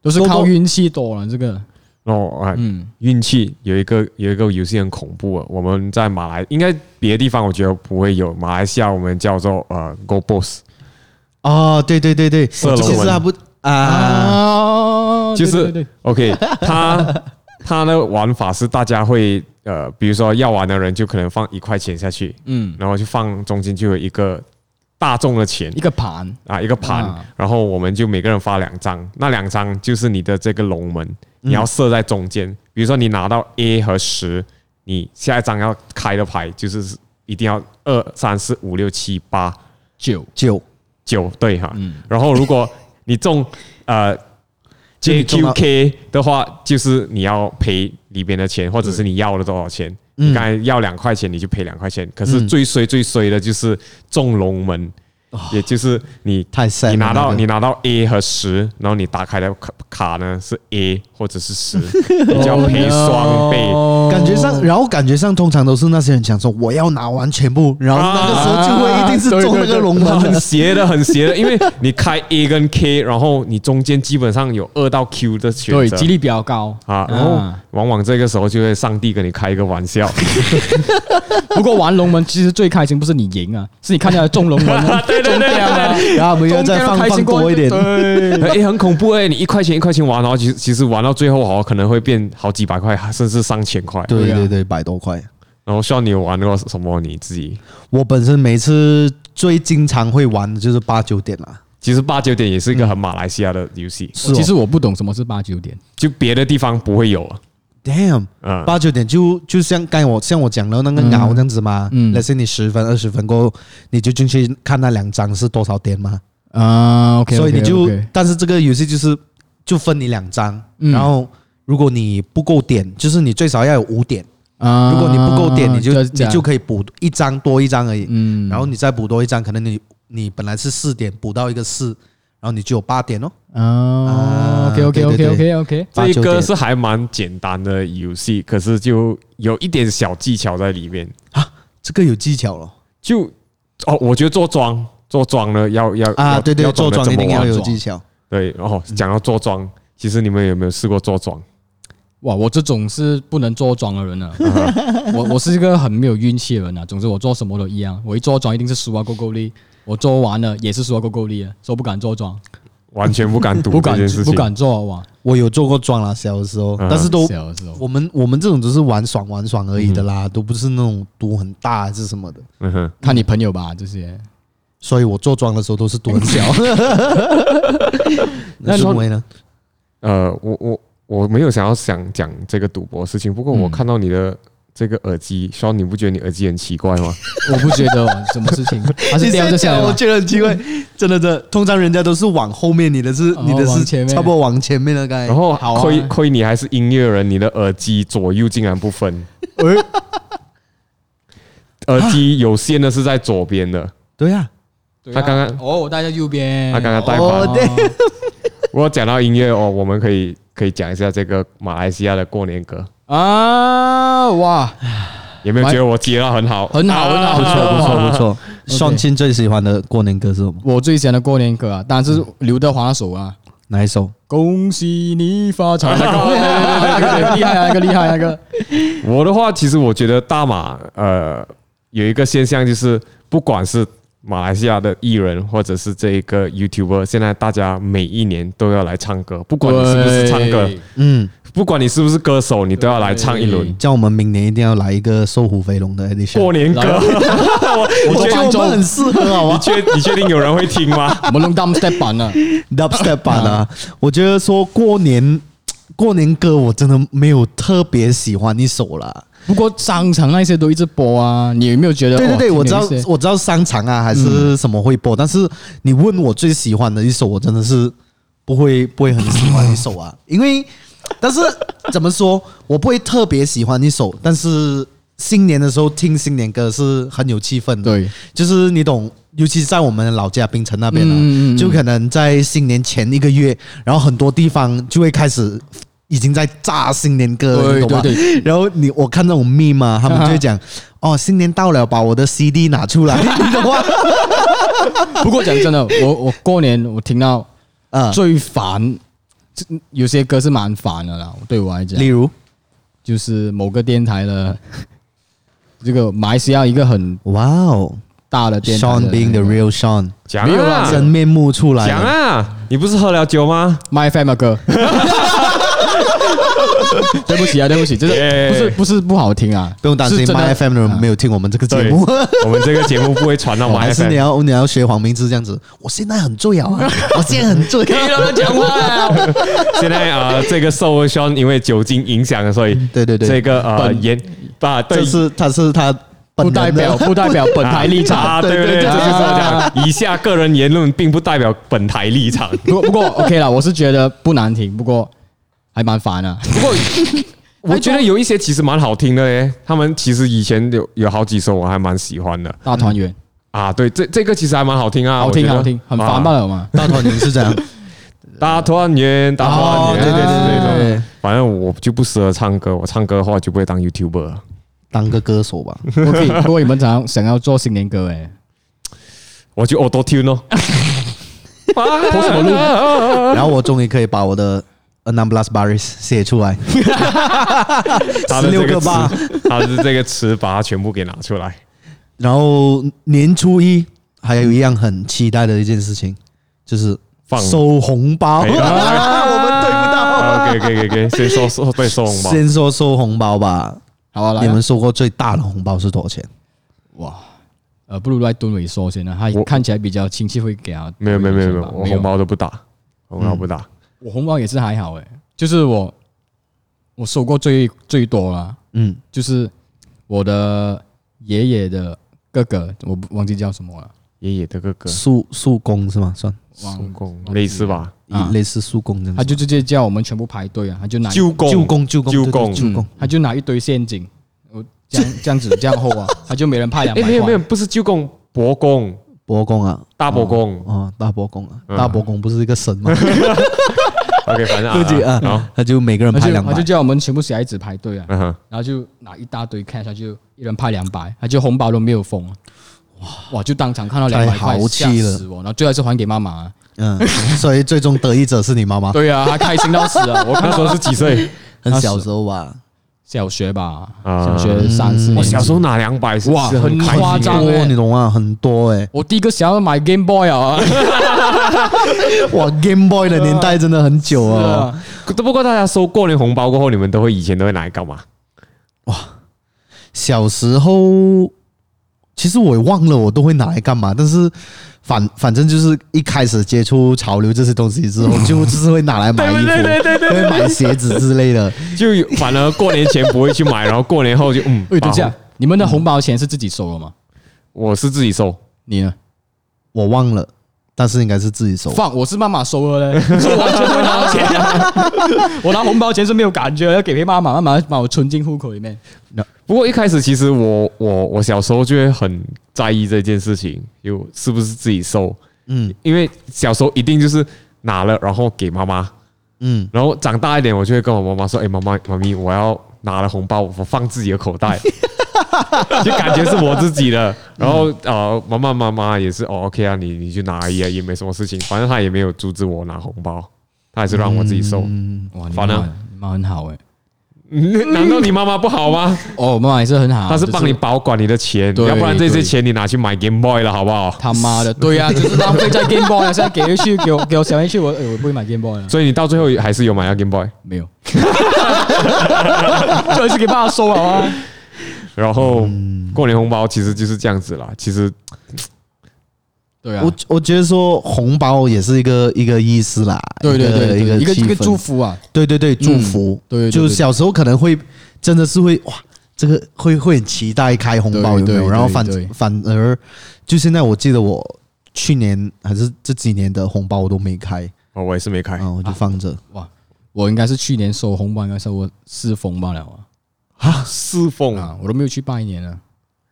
都是靠运气多了这个。哦，啊，嗯，运气有一个有一个游戏很恐怖啊，我们在马来，应该别的地方我觉得不会有，马来西亚我们叫做呃 Go Boss。哦，对对对对，其实它不啊，就是 OK，他他的玩法是大家会呃，比如说要玩的人就可能放一块钱下去，嗯，然后就放中间就有一个。大众的钱，一个盘。啊，一个盘，然后我们就每个人发两张，那两张就是你的这个龙门，你要设在中间。比如说你拿到 A 和十，你下一张要开的牌就是一定要二三四五六七八。九。九。九，对哈。然后如果你中呃 JQK 的话，就是你要赔里边的钱，或者是你要了多少钱。你刚才要两块钱，你就赔两块钱。可是最衰最衰的就是中龙门，也就是你太你拿到你拿到 A 和十，然后你打开的卡卡呢是 A 或者是十，你就要赔双倍。感觉上，然后感觉上通常都是那些人想说我要拿完全部，然后那个时候就会一定是中那个龙门，很邪的，很邪的。因为你开 A 跟 K，然后你中间基本上有二到 Q 的选择，对，几率比较高啊。然后往往这个时候就会上帝跟你开一个玩笑。不过玩龙门其实最开心不是你赢啊，是你看到中龙门，对对对，然后我们要再放放多一点，对，哎，很恐怖哎，你一块钱一块钱玩，然后其实其实玩到最后好可能会变好几百块，甚至上千块。对对对，百多块。然后像你有玩过什么？你自己？我本身每次最经常会玩的就是八九点啦。其实八九点也是一个很马来西亚的游戏。是，其实我不懂什么是八九点，就别的地方不会有啊。Damn，八九点就就像刚才我像我讲的那个熬这样子嘛。嗯。那是你十分二十分过后，你就进去看那两张是多少点嘛。啊，OK。所以你就，但是这个游戏就是就分你两张，然后。如果你不够点，就是你最少要有五点啊。如果你不够点，你就你就可以补一张多一张而已。嗯，然后你再补多一张，可能你你本来是四点，补到一个四，然后你就有八点哦。啊，OK OK OK OK OK，这个是还蛮简单的游戏，可是就有一点小技巧在里面啊。这个有技巧了。就哦，我觉得做庄做庄呢，要要啊，对对，做庄一定要有技巧。对，然后讲到做庄，其实你们有没有试过做庄？哇，我这种是不能做庄的人啊！我我是一个很没有运气的人啊。总之，我做什么都一样，我一做庄一定是输啊够够力。我做完了也是输啊够够力啊，所以不敢做庄，完全不敢赌，不敢不敢做哇。我有做过庄啦，小的时候，但是都小的时候，我们我们这种只是玩爽玩爽而已的啦，都不是那种赌很大还是什么的。嗯哼，看你朋友吧这些，所以我做庄的时候都是赌很小。那认为呢？呃，我我。我没有想要想讲这个赌博事情，不过我看到你的这个耳机，说你不觉得你耳机很奇怪吗？我不觉得，什么事情？还是掉下来？我觉得很奇怪，真的，真的，通常人家都是往后面，你的是你的是前面差不多往前面的，然后亏亏你还是音乐人，你的耳机左右竟然不分。耳机有线的是在左边的，对呀，他刚刚哦，我戴在右边，他刚刚戴反。我讲到音乐哦，我们可以。可以讲一下这个马来西亚的过年歌啊！哇，有没有觉得我接到很好？很好，很好，不错，不错，不错。双亲最喜欢的过年歌是什么？我最喜欢的过年歌啊，当然是刘德华那首啊。哪一首？恭喜你发财！那个厉害啊，那个厉害，那个。我的话，其实我觉得大马呃有一个现象，就是不管是。马来西亚的艺人或者是这一个 YouTuber，现在大家每一年都要来唱歌，不管你是不是唱歌，嗯，不管你是不是歌手，你都要来唱一轮。叫我们明年一定要来一个瘦虎飞龙的过年歌，我觉得我们很适合啊！你确你确定有人会听吗？我们弄 Dubstep 版 的，Dubstep 版的。我觉得说过年过年歌，我真的没有特别喜欢一首啦。不过商场那些都一直播啊，你有没有觉得？对对对，我知道我知道商场啊还是什么会播，但是你问我最喜欢的一首，我真的是不会不会很喜欢一首啊，因为但是怎么说，我不会特别喜欢一首，但是新年的时候听新年歌是很有气氛的，对，就是你懂，尤其是在我们老家槟城那边呢，就可能在新年前一个月，然后很多地方就会开始。已经在炸新年歌了，你懂吗？然后你我看那种密码，他们就会讲：“哦，新年到了，把我的 CD 拿出来。”你懂吗？不过讲真的，我我过年我听到啊最烦，有些歌是蛮烦的啦。对我来讲，例如就是某个电台的 这个马来西亚一个很哇哦大的电台，Sean being the real Sean，讲啊，真面目出来，讲啊，你不是喝了酒吗？My Family 歌。对不起啊，对不起，这是不是不是不好听啊，不用担心，My FM 的人没有听我们这个节目，我们这个节目不会传到 My FM。还是你要你要学黄明志这样子，我现在很醉啊，我现在很醉，可以让他讲话。现在啊，这个受伤因为酒精影响，所以对对对，这个呃言啊，这是他是他不代表不代表本台立场，对对对，就是这样。以下个人言论并不代表本台立场。不过不过 OK 了，我是觉得不难听，不过。还蛮烦啊，不过 我觉得有一些其实蛮好听的嘞。他们其实以前有有好几首我还蛮喜欢的。大团圆啊，对，这这个其实还蛮好听啊，好听好听，很烦吧了吗？大团圆是这样，大团圆，大团圆，对对对对，反正我就不适合唱歌，我唱歌的话就不会当 YouTuber，当个歌手吧。OK，不过你们想想要做新年歌哎，我就 Auto Tune 哦，播什么路？然后我终于可以把我的。Number last baris 写出来，十六个八，他是这个词，把它全部给拿出来。然后年初一还有一样很期待的一件事情，就是放收红包。我们对不到。OK OK OK，先说 收对收红包，先说收红包吧。好，你们收过最大的红包是多少钱？哇，呃，不如来蹲伟说先呢，他看起来比较亲戚会给他。没有没有没有没有，我红包都不打，红包不打。我红包也是还好哎，就是我我收过最最多了，嗯，就是我的爷爷的哥哥，我忘记叫什么了，爷爷的哥哥，叔叔公是吗？算。叔公类似吧，类似叔公这样，他就直接叫我们全部排队啊，他就拿舅公。舅公舅公舅公。舅公，他就拿一堆现金，我这样 这样子这样厚啊，他就每人派两百块，没有没有，不是舅公，伯公。伯公啊，大伯公。啊，大伯公啊，大伯公不是一个神吗？OK，反正 对不起啊，然后他就每个人派两百，他就叫我们全部小孩子排队啊，然后就拿一大堆 cash，他就一人派两百，他就红包都没有封，哇哇，就当场看到两百块，吓死我，然后最后还是还给妈妈。嗯，所以最终得益者是你妈妈。对啊，她开心到死啊！我那时候是几岁？很小时候吧，小学吧，小学三四年。我小时候拿两百，哇，很夸张哦，你懂吗？很多哎。我第一个想要买 Game Boy 啊！哇，Game Boy 的年代真的很久啊。不过大家收过年红包过后，你们都会以前都会拿来干嘛？哇，小时候其实我也忘了我都会拿来干嘛，但是。反反正就是一开始接触潮流这些东西之后，就就是会拿来买衣服，会买鞋子之类的。就反而过年前不会去买，然后过年后就嗯。对，就这样，你们的红包钱是自己收了吗？我是自己收，你呢？我忘了，但是应该是自己收。放，我是妈妈收的嘞，我完全不会拿钱。我拿红包钱是没有感觉，要给给妈妈，妈妈把我存进户口里面。那不过一开始其实我我我小时候就会很在意这件事情，有是不是自己收，嗯，因为小时候一定就是拿了然后给妈妈，嗯，然后长大一点我就会跟我妈妈说，哎，妈妈妈咪，我要拿了红包，我放自己的口袋，就感觉是我自己的。然后呃，妈妈妈妈也是哦，OK 啊，你你去拿也也没什么事情，反正他也没有阻止我拿红包，他还是让我自己收。嗯哇，反正你妈很好哎。难道你妈妈不好吗？哦，妈妈也是很好，她是帮你保管你的钱，要不然这些钱你拿去买 Game Boy 了，好不好？他妈的，对呀，就是浪费在 Game Boy 啊！现在给回去，给我给我小回去，我我不会买 Game Boy 了。所以你到最后还是有买到 Game Boy？没有，最后一次给爸爸收好啊。然后过年红包其实就是这样子啦，其实。对啊，我我觉得说红包也是一个一个意思啦，对对对，一个一个一个祝福啊，对对对，祝福，对，就小时候可能会真的是会哇，这个会会很期待开红包有没有？然后反反而就现在，我记得我去年还是这几年的红包我都没开，哦，我也是没开，我就放着。哇，我应该是去年收红包应该收我四封罢了啊，啊，四封啊，我都没有去拜年了。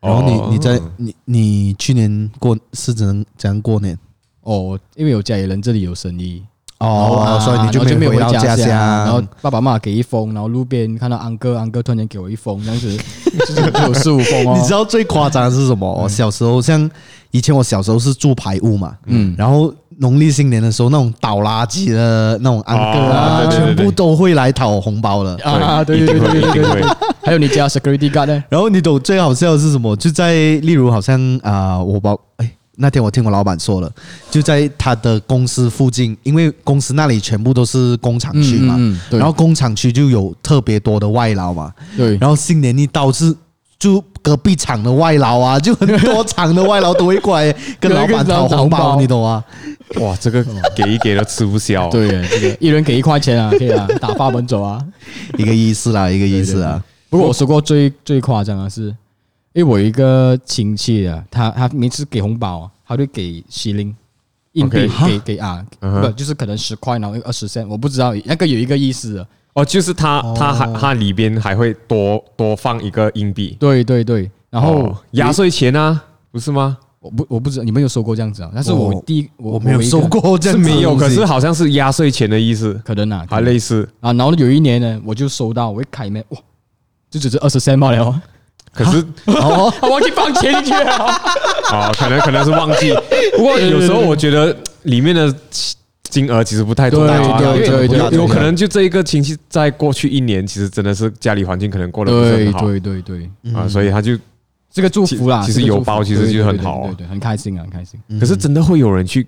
然后你你在你你去年过是怎样怎样过年？哦，因为有家里人这里有生意哦，所以你就没有回到家乡。然后爸爸妈妈给一封，然后路边看到安哥，安哥突然间给我一封，这样子 就有四五封哦。你知道最夸张的是什么？我小时候像以前我小时候是住排屋嘛，嗯，然后农历新年的时候那种倒垃圾的那种安哥啊，全部都会来讨红包了啊，对对对对对对。还有你家 security guard 呢？然后你懂最好笑的是什么？就在例如好像啊、呃，我包哎，那天我听我老板说了，就在他的公司附近，因为公司那里全部都是工厂区嘛，嗯嗯嗯、然后工厂区就有特别多的外劳嘛，对。然后新年一到是就隔壁厂的外劳啊，就很多厂的外劳都会过来跟老板 讨红包，你懂吗？哇，这个给一给都吃不消。对，这个一人给一块钱啊，可以啊，打发门走啊，一个意思啦，一个意思啊。不过我说过最最夸张的是，因为我一个亲戚啊，他他每次给红包，他就给西林硬币给给啊，不就是可能十块，然后二十三，我不知道那个有一个意思哦，就是它它还他里边还会多多放一个硬币，对对对，然后压岁钱啊，不是吗？我不我不知道你们有收过这样子啊？但是我第一我没有收过这样子，没有，可是好像是压岁钱的意思，可能啊，还类似啊。然后有一年呢，我就收到，我一开门哇。就只是二十三毛了，可是哦，我 忘记放钱进去了，啊，可能可能是忘记。不过有时候我觉得里面的金额其实不太多，对对对，有可能就这一个亲戚在过去一年，其实真的是家里环境可能过得不是很好，对对对啊，所以他就这个祝福啦，其实有包其实就很好，对对，很开心啊，很开心。可是真的会有人去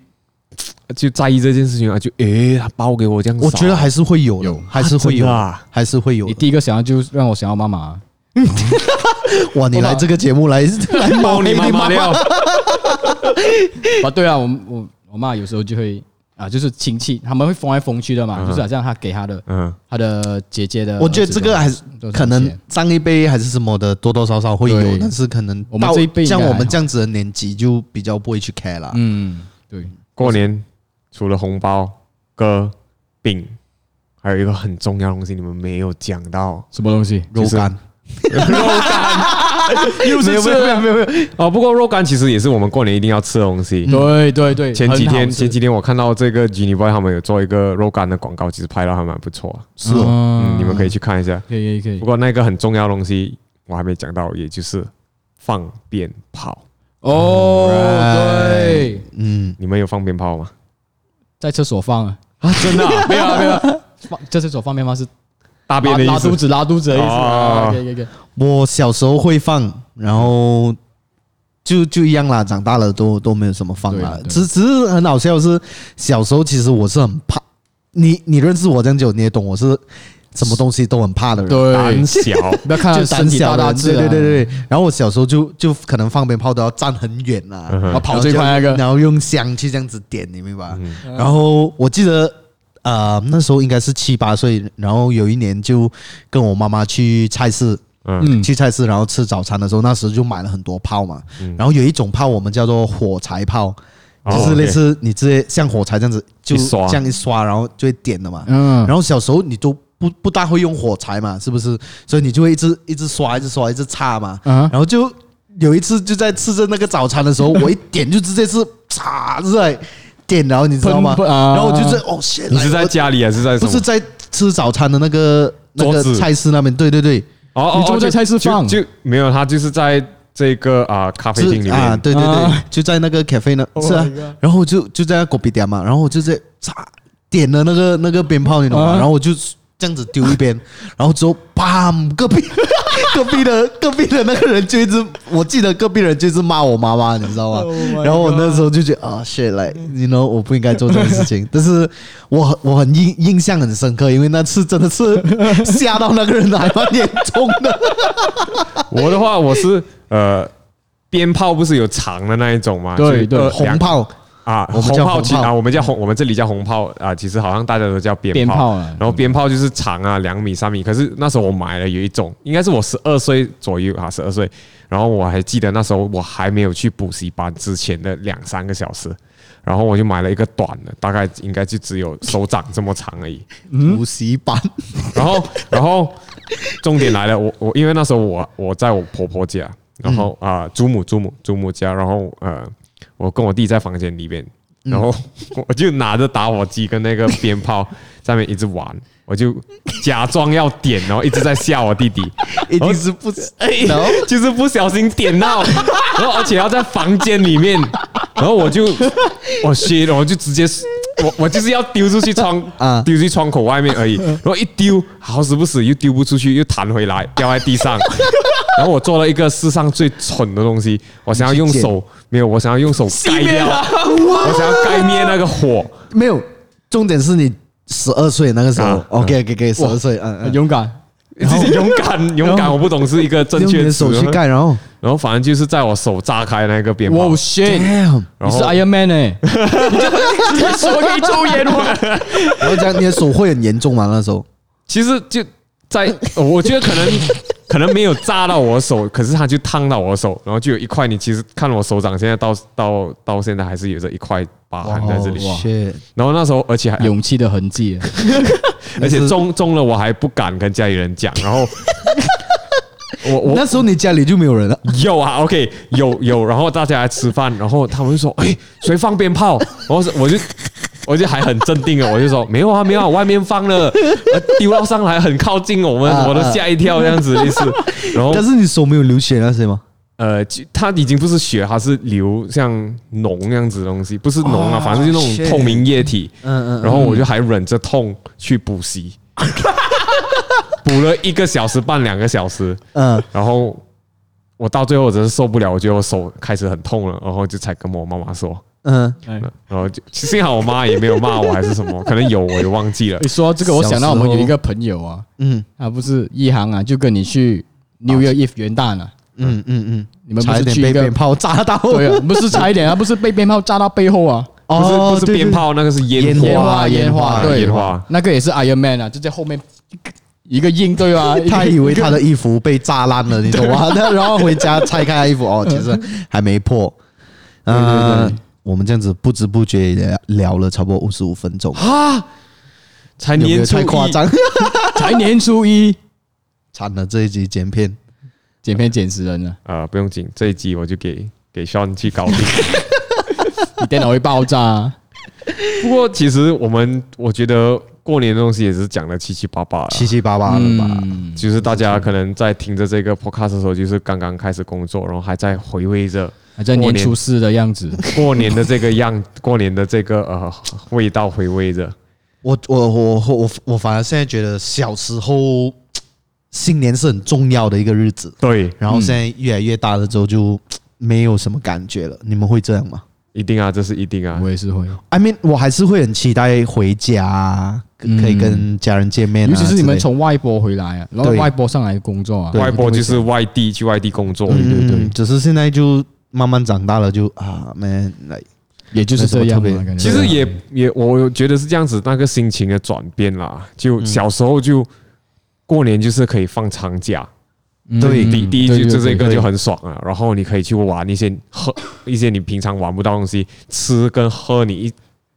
就在意这件事情啊？就诶，他包给我这样，我觉得还是会有，有还是会有啊，还是会有。你第一个想要就让我想要妈妈，哇！你来这个节目来 来猫你妈妈料 啊？对啊，我我我妈有时候就会啊，就是亲戚他们会封来封去的嘛，就是好像他给他的嗯他的姐姐的。我觉得这个还是可能上一辈还是什么的，多多少少会有，但是可能我们这一辈像我们这样子的年纪就比较不会去 care 了。嗯，对，过年。除了红包、歌、饼，还有一个很重要的东西，你们没有讲到，什么东西？肉干。肉干。又是吃，没有没有没有哦。不过肉干其实也是我们过年一定要吃的东西。对对对，前几天前几天我看到这个 Genie Boy 他们有做一个肉干的广告，其实拍到还蛮不错。是哦，嗯，你们可以去看一下。可以可以可以。不过那个很重要的东西我还没讲到，也就是放鞭炮。哦，对，嗯，你们有放鞭炮吗？在厕所放啊？真的 没有没有，放在厕所放鞭炮是。大便的意思，拉肚子，拉肚子的意思。哦，我小时候会放，然后就就一样啦。长大了都都没有什么放了。只只是很好笑是，小时候其实我是很怕。你你认识我这样久，你也懂我是什么东西都很怕的人。胆小，不要看就胆小大只。对对对对。然后我小时候就就可能放鞭炮都要站很远啊，然后跑最快那个，然后用香去这样子点，你明白？然后我记得。呃，那时候应该是七八岁，然后有一年就跟我妈妈去菜市，嗯，去菜市，然后吃早餐的时候，那时候就买了很多炮嘛，然后有一种炮我们叫做火柴炮，就是类似你直接像火柴这样子，就这样一刷，然后就会点的嘛，嗯，然后小时候你都不不大会用火柴嘛，是不是？所以你就会一直一直刷，一直刷，一直擦嘛，嗯。然后就有一次就在吃着那个早餐的时候，我一点就直接是插在。点，然后你知道吗？然后我就是哦，你是在家里还是在？不是在吃早餐的那个那个菜市那边。对对对，哦，你就在菜市放就没有，他就是在这个啊咖啡厅里面啊，对对对，就在那个咖啡呢，是啊。然后就就在那隔壁点嘛，然后我就在点了那个那个鞭炮，你懂吗？然后我就。这样子丢一边，然后之后，砰！隔壁 隔壁的隔壁的那个人就一直，我记得隔壁人就一直骂我妈妈，你知道吗？Oh、然后我那时候就觉得啊，shit，来，you know，我不应该做这个事情。但是我我很印印象很深刻，因为那次真的是吓到那个人还蛮严重的。我的话，我是呃，鞭炮不是有长的那一种吗？对对，红炮。啊，红炮其实啊，我们叫红，我们这里叫红炮啊。其实好像大家都叫鞭炮。然后鞭炮就是长啊，两米、三米。可是那时候我买了有一种，应该是我十二岁左右啊，十二岁。然后我还记得那时候我还没有去补习班之前的两三个小时，然后我就买了一个短的，大概应该就只有手掌这么长而已。补习班。然后，然后重点来了，我我因为那时候我我在我婆婆家，然后啊祖母祖母祖母家，然后呃。我跟我弟在房间里面，然后 我就拿着打火机跟那个鞭炮在那一直玩，我就假装要点，然后一直在吓我弟弟，一定是不，就是不小心点到，然后而且要在房间里面，然后我就我歇了，我就直接我我就是要丢出去窗啊，丢去窗口外面而已，然后一丢好死不死又丢不出去，又弹回来掉在地上。然后我做了一个世上最蠢的东西，我想要用手，没有，我想要用手盖掉，我想要盖灭那个火，没有。重点是你十二岁那个时候，OK OK OK，十二岁，嗯嗯，勇敢，勇敢，勇敢，我不懂是一个正确的手去盖，然后，然后反正就是在我手炸开那个鞭炮，哇 shit，你是 Iron Man 哎，你手可以抽烟吗？然后讲你的手会很严重吗？那时候，其实就在，我觉得可能。可能没有扎到我手，可是它就烫到我手，然后就有一块。你其实看我手掌，现在到到到现在还是有着一块疤痕在这里。哇！然后那时候，而且还勇气的痕迹，而且中中了，我还不敢跟家里人讲。然后 我我那时候你家里就没有人了？有啊，OK，有有。然后大家来吃饭，然后他们就说：“哎，谁放鞭炮？”然后我就。我就还很镇定啊，我就说没有啊，没有啊，外面放了，丢到上来很靠近我们，我都吓一跳这样子意思。然后，但是你手没有流血那些吗？呃，它已经不是血，它是流像脓那样子的东西，不是脓啊，反正就那种透明液体。嗯嗯。然后我就还忍着痛去补习，补了一个小时半，两个小时。嗯。然后我到最后我真是受不了，我觉得我手开始很痛了，然后就才跟我妈妈说。嗯，然后就幸好我妈也没有骂我，还是什么，可能有我也忘记了。你说这个，我想到我们有一个朋友啊，嗯，他不是一航啊，就跟你去 New Year Eve 元旦啊，嗯嗯嗯，你们不是去一个鞭炮炸到，对啊，不是差一点啊，不是被鞭炮炸到背后啊，不是不是鞭炮，那个是烟花烟花，对。烟花，那个也是 Iron Man 啊，就在后面一个印，对吧？他以为他的衣服被炸烂了，你懂吗？然后回家拆开衣服，哦，其实还没破，嗯。我们这样子不知不觉也聊了差不多五十五分钟啊！才年初一，太夸张，才年初一，惨了这一集剪片剪片剪死人了。啊，不用紧，这一集我就给给 Sean 去搞定。你电脑会爆炸啊。不过其实我们我觉得过年的东西也是讲的七七八八，七七八八的吧。就是大家可能在听着这个 podcast 的时候，就是刚刚开始工作，然后还在回味着。还在年初四的样子，过年的这个样，过年的这个呃味道回味着。我我我我我反而现在觉得小时候新年是很重要的一个日子，对。然后现在越来越大了之后就没有什么感觉了。你们会这样吗？一定啊，这是一定啊，我也是会。I mean，我还是会很期待回家，可以跟家人见面。尤其是你们从外婆回来啊，然后外婆上来工作啊，外婆就是外地去外地工作，对对对。只是现在就。慢慢长大了就啊，man，来，也就是这样。其实也也，我觉得是这样子，那个心情的转变啦。就小时候就过年就是可以放长假，对，第第一句就这个就很爽啊。然后你可以去玩一些喝一些你平常玩不到东西，吃跟喝你一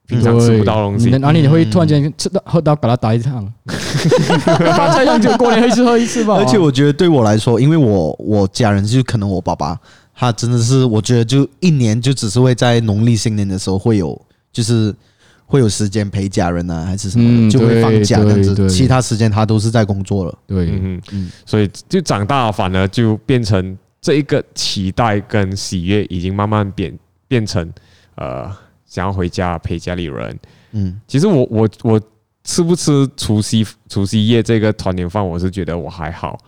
平常吃不到东西。哪里你会突然间吃到喝到把它打一趟？这样就过年一次喝一次吧。而且我觉得对我来说，因为我我家人就可能我爸爸。他真的是，我觉得就一年就只是会在农历新年的时候会有，就是会有时间陪家人啊，还是什么的，就会放假这样子。其他时间他都是在工作了。对，嗯嗯，所以就长大反而就变成这一个期待跟喜悦已经慢慢变变成呃想要回家陪家里人。嗯，其实我我我吃不吃除夕除夕夜这个团年饭，我是觉得我还好。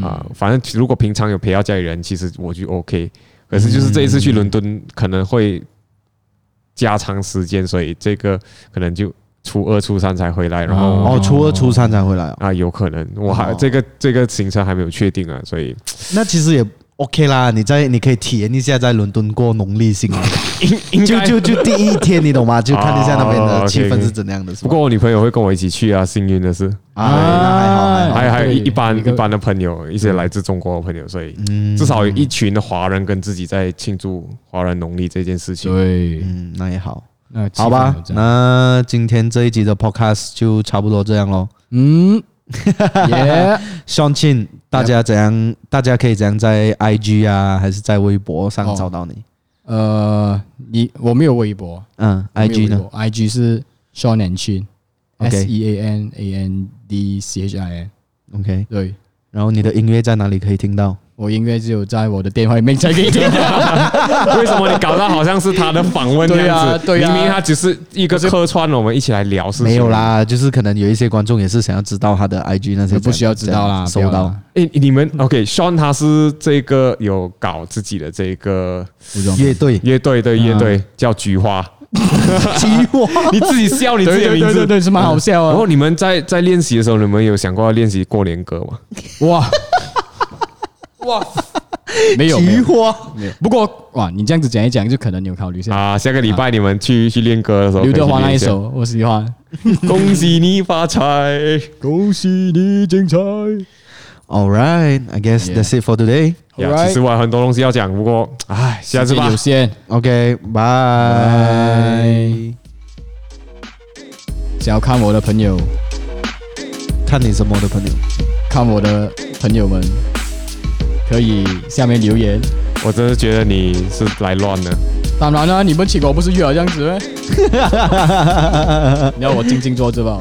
啊，反正如果平常有陪到家里人，其实我就 OK。可是就是这一次去伦敦可能会加长时间，所以这个可能就初二、初三才回来。然后哦，初二、初三才回来啊，有可能我还这个这个行程还没有确定啊，所以那其实也。OK 啦，你在你可以体验一下在伦敦过农历新年，就就就第一天，你懂吗？就看一下那边的气氛是怎样的。不过我女朋友会跟我一起去啊，幸运的是，哎，那还好，还还有一般一般的朋友，一些来自中国的朋友，所以至少有一群的华人跟自己在庆祝华人农历这件事情。对，嗯，那也好，那好吧，那今天这一集的 Podcast 就差不多这样喽。嗯。耶，相信大家怎样？大家可以怎样在 IG 啊，还是在微博上找到你？呃，你我没有微博，嗯，IG 呢？IG 是 Sean and Chin，S E A N A N D C H I N，OK，对。然后你的音乐在哪里可以听到？我音乐只有在我的电话里面才可以听。为什么你搞到好像是他的访问这样子？明明他只是一个客串，我们一起来聊是。没有啦，就是可能有一些观众也是想要知道他的 IG 那些，不需要知道啦，收到。诶，你们 OK？Sean 他是这个有搞自己的这个乐队，乐队对乐队叫菊花。菊花，你自己笑你自己的名字，对，是蛮好笑啊。然后你们在在练习的时候，你们有想过要练习过年歌吗？哇！哇，没有菊花，没有。不过哇，你这样子讲一讲，就可能你有考虑一下啊。下个礼拜你们去去练歌的时候，刘德华那一首我喜欢。恭喜你发财，恭喜你精彩。All right, I guess that's it for today. 其实我还有很多东西要讲，不过唉，下次吧。有限。OK，拜。想要看我的朋友，看你什么的朋友？看我的朋友们。可以下面留言，我真的觉得你是来乱的。当然了，你们请我不是约好这样子吗？你要我静静坐着吧。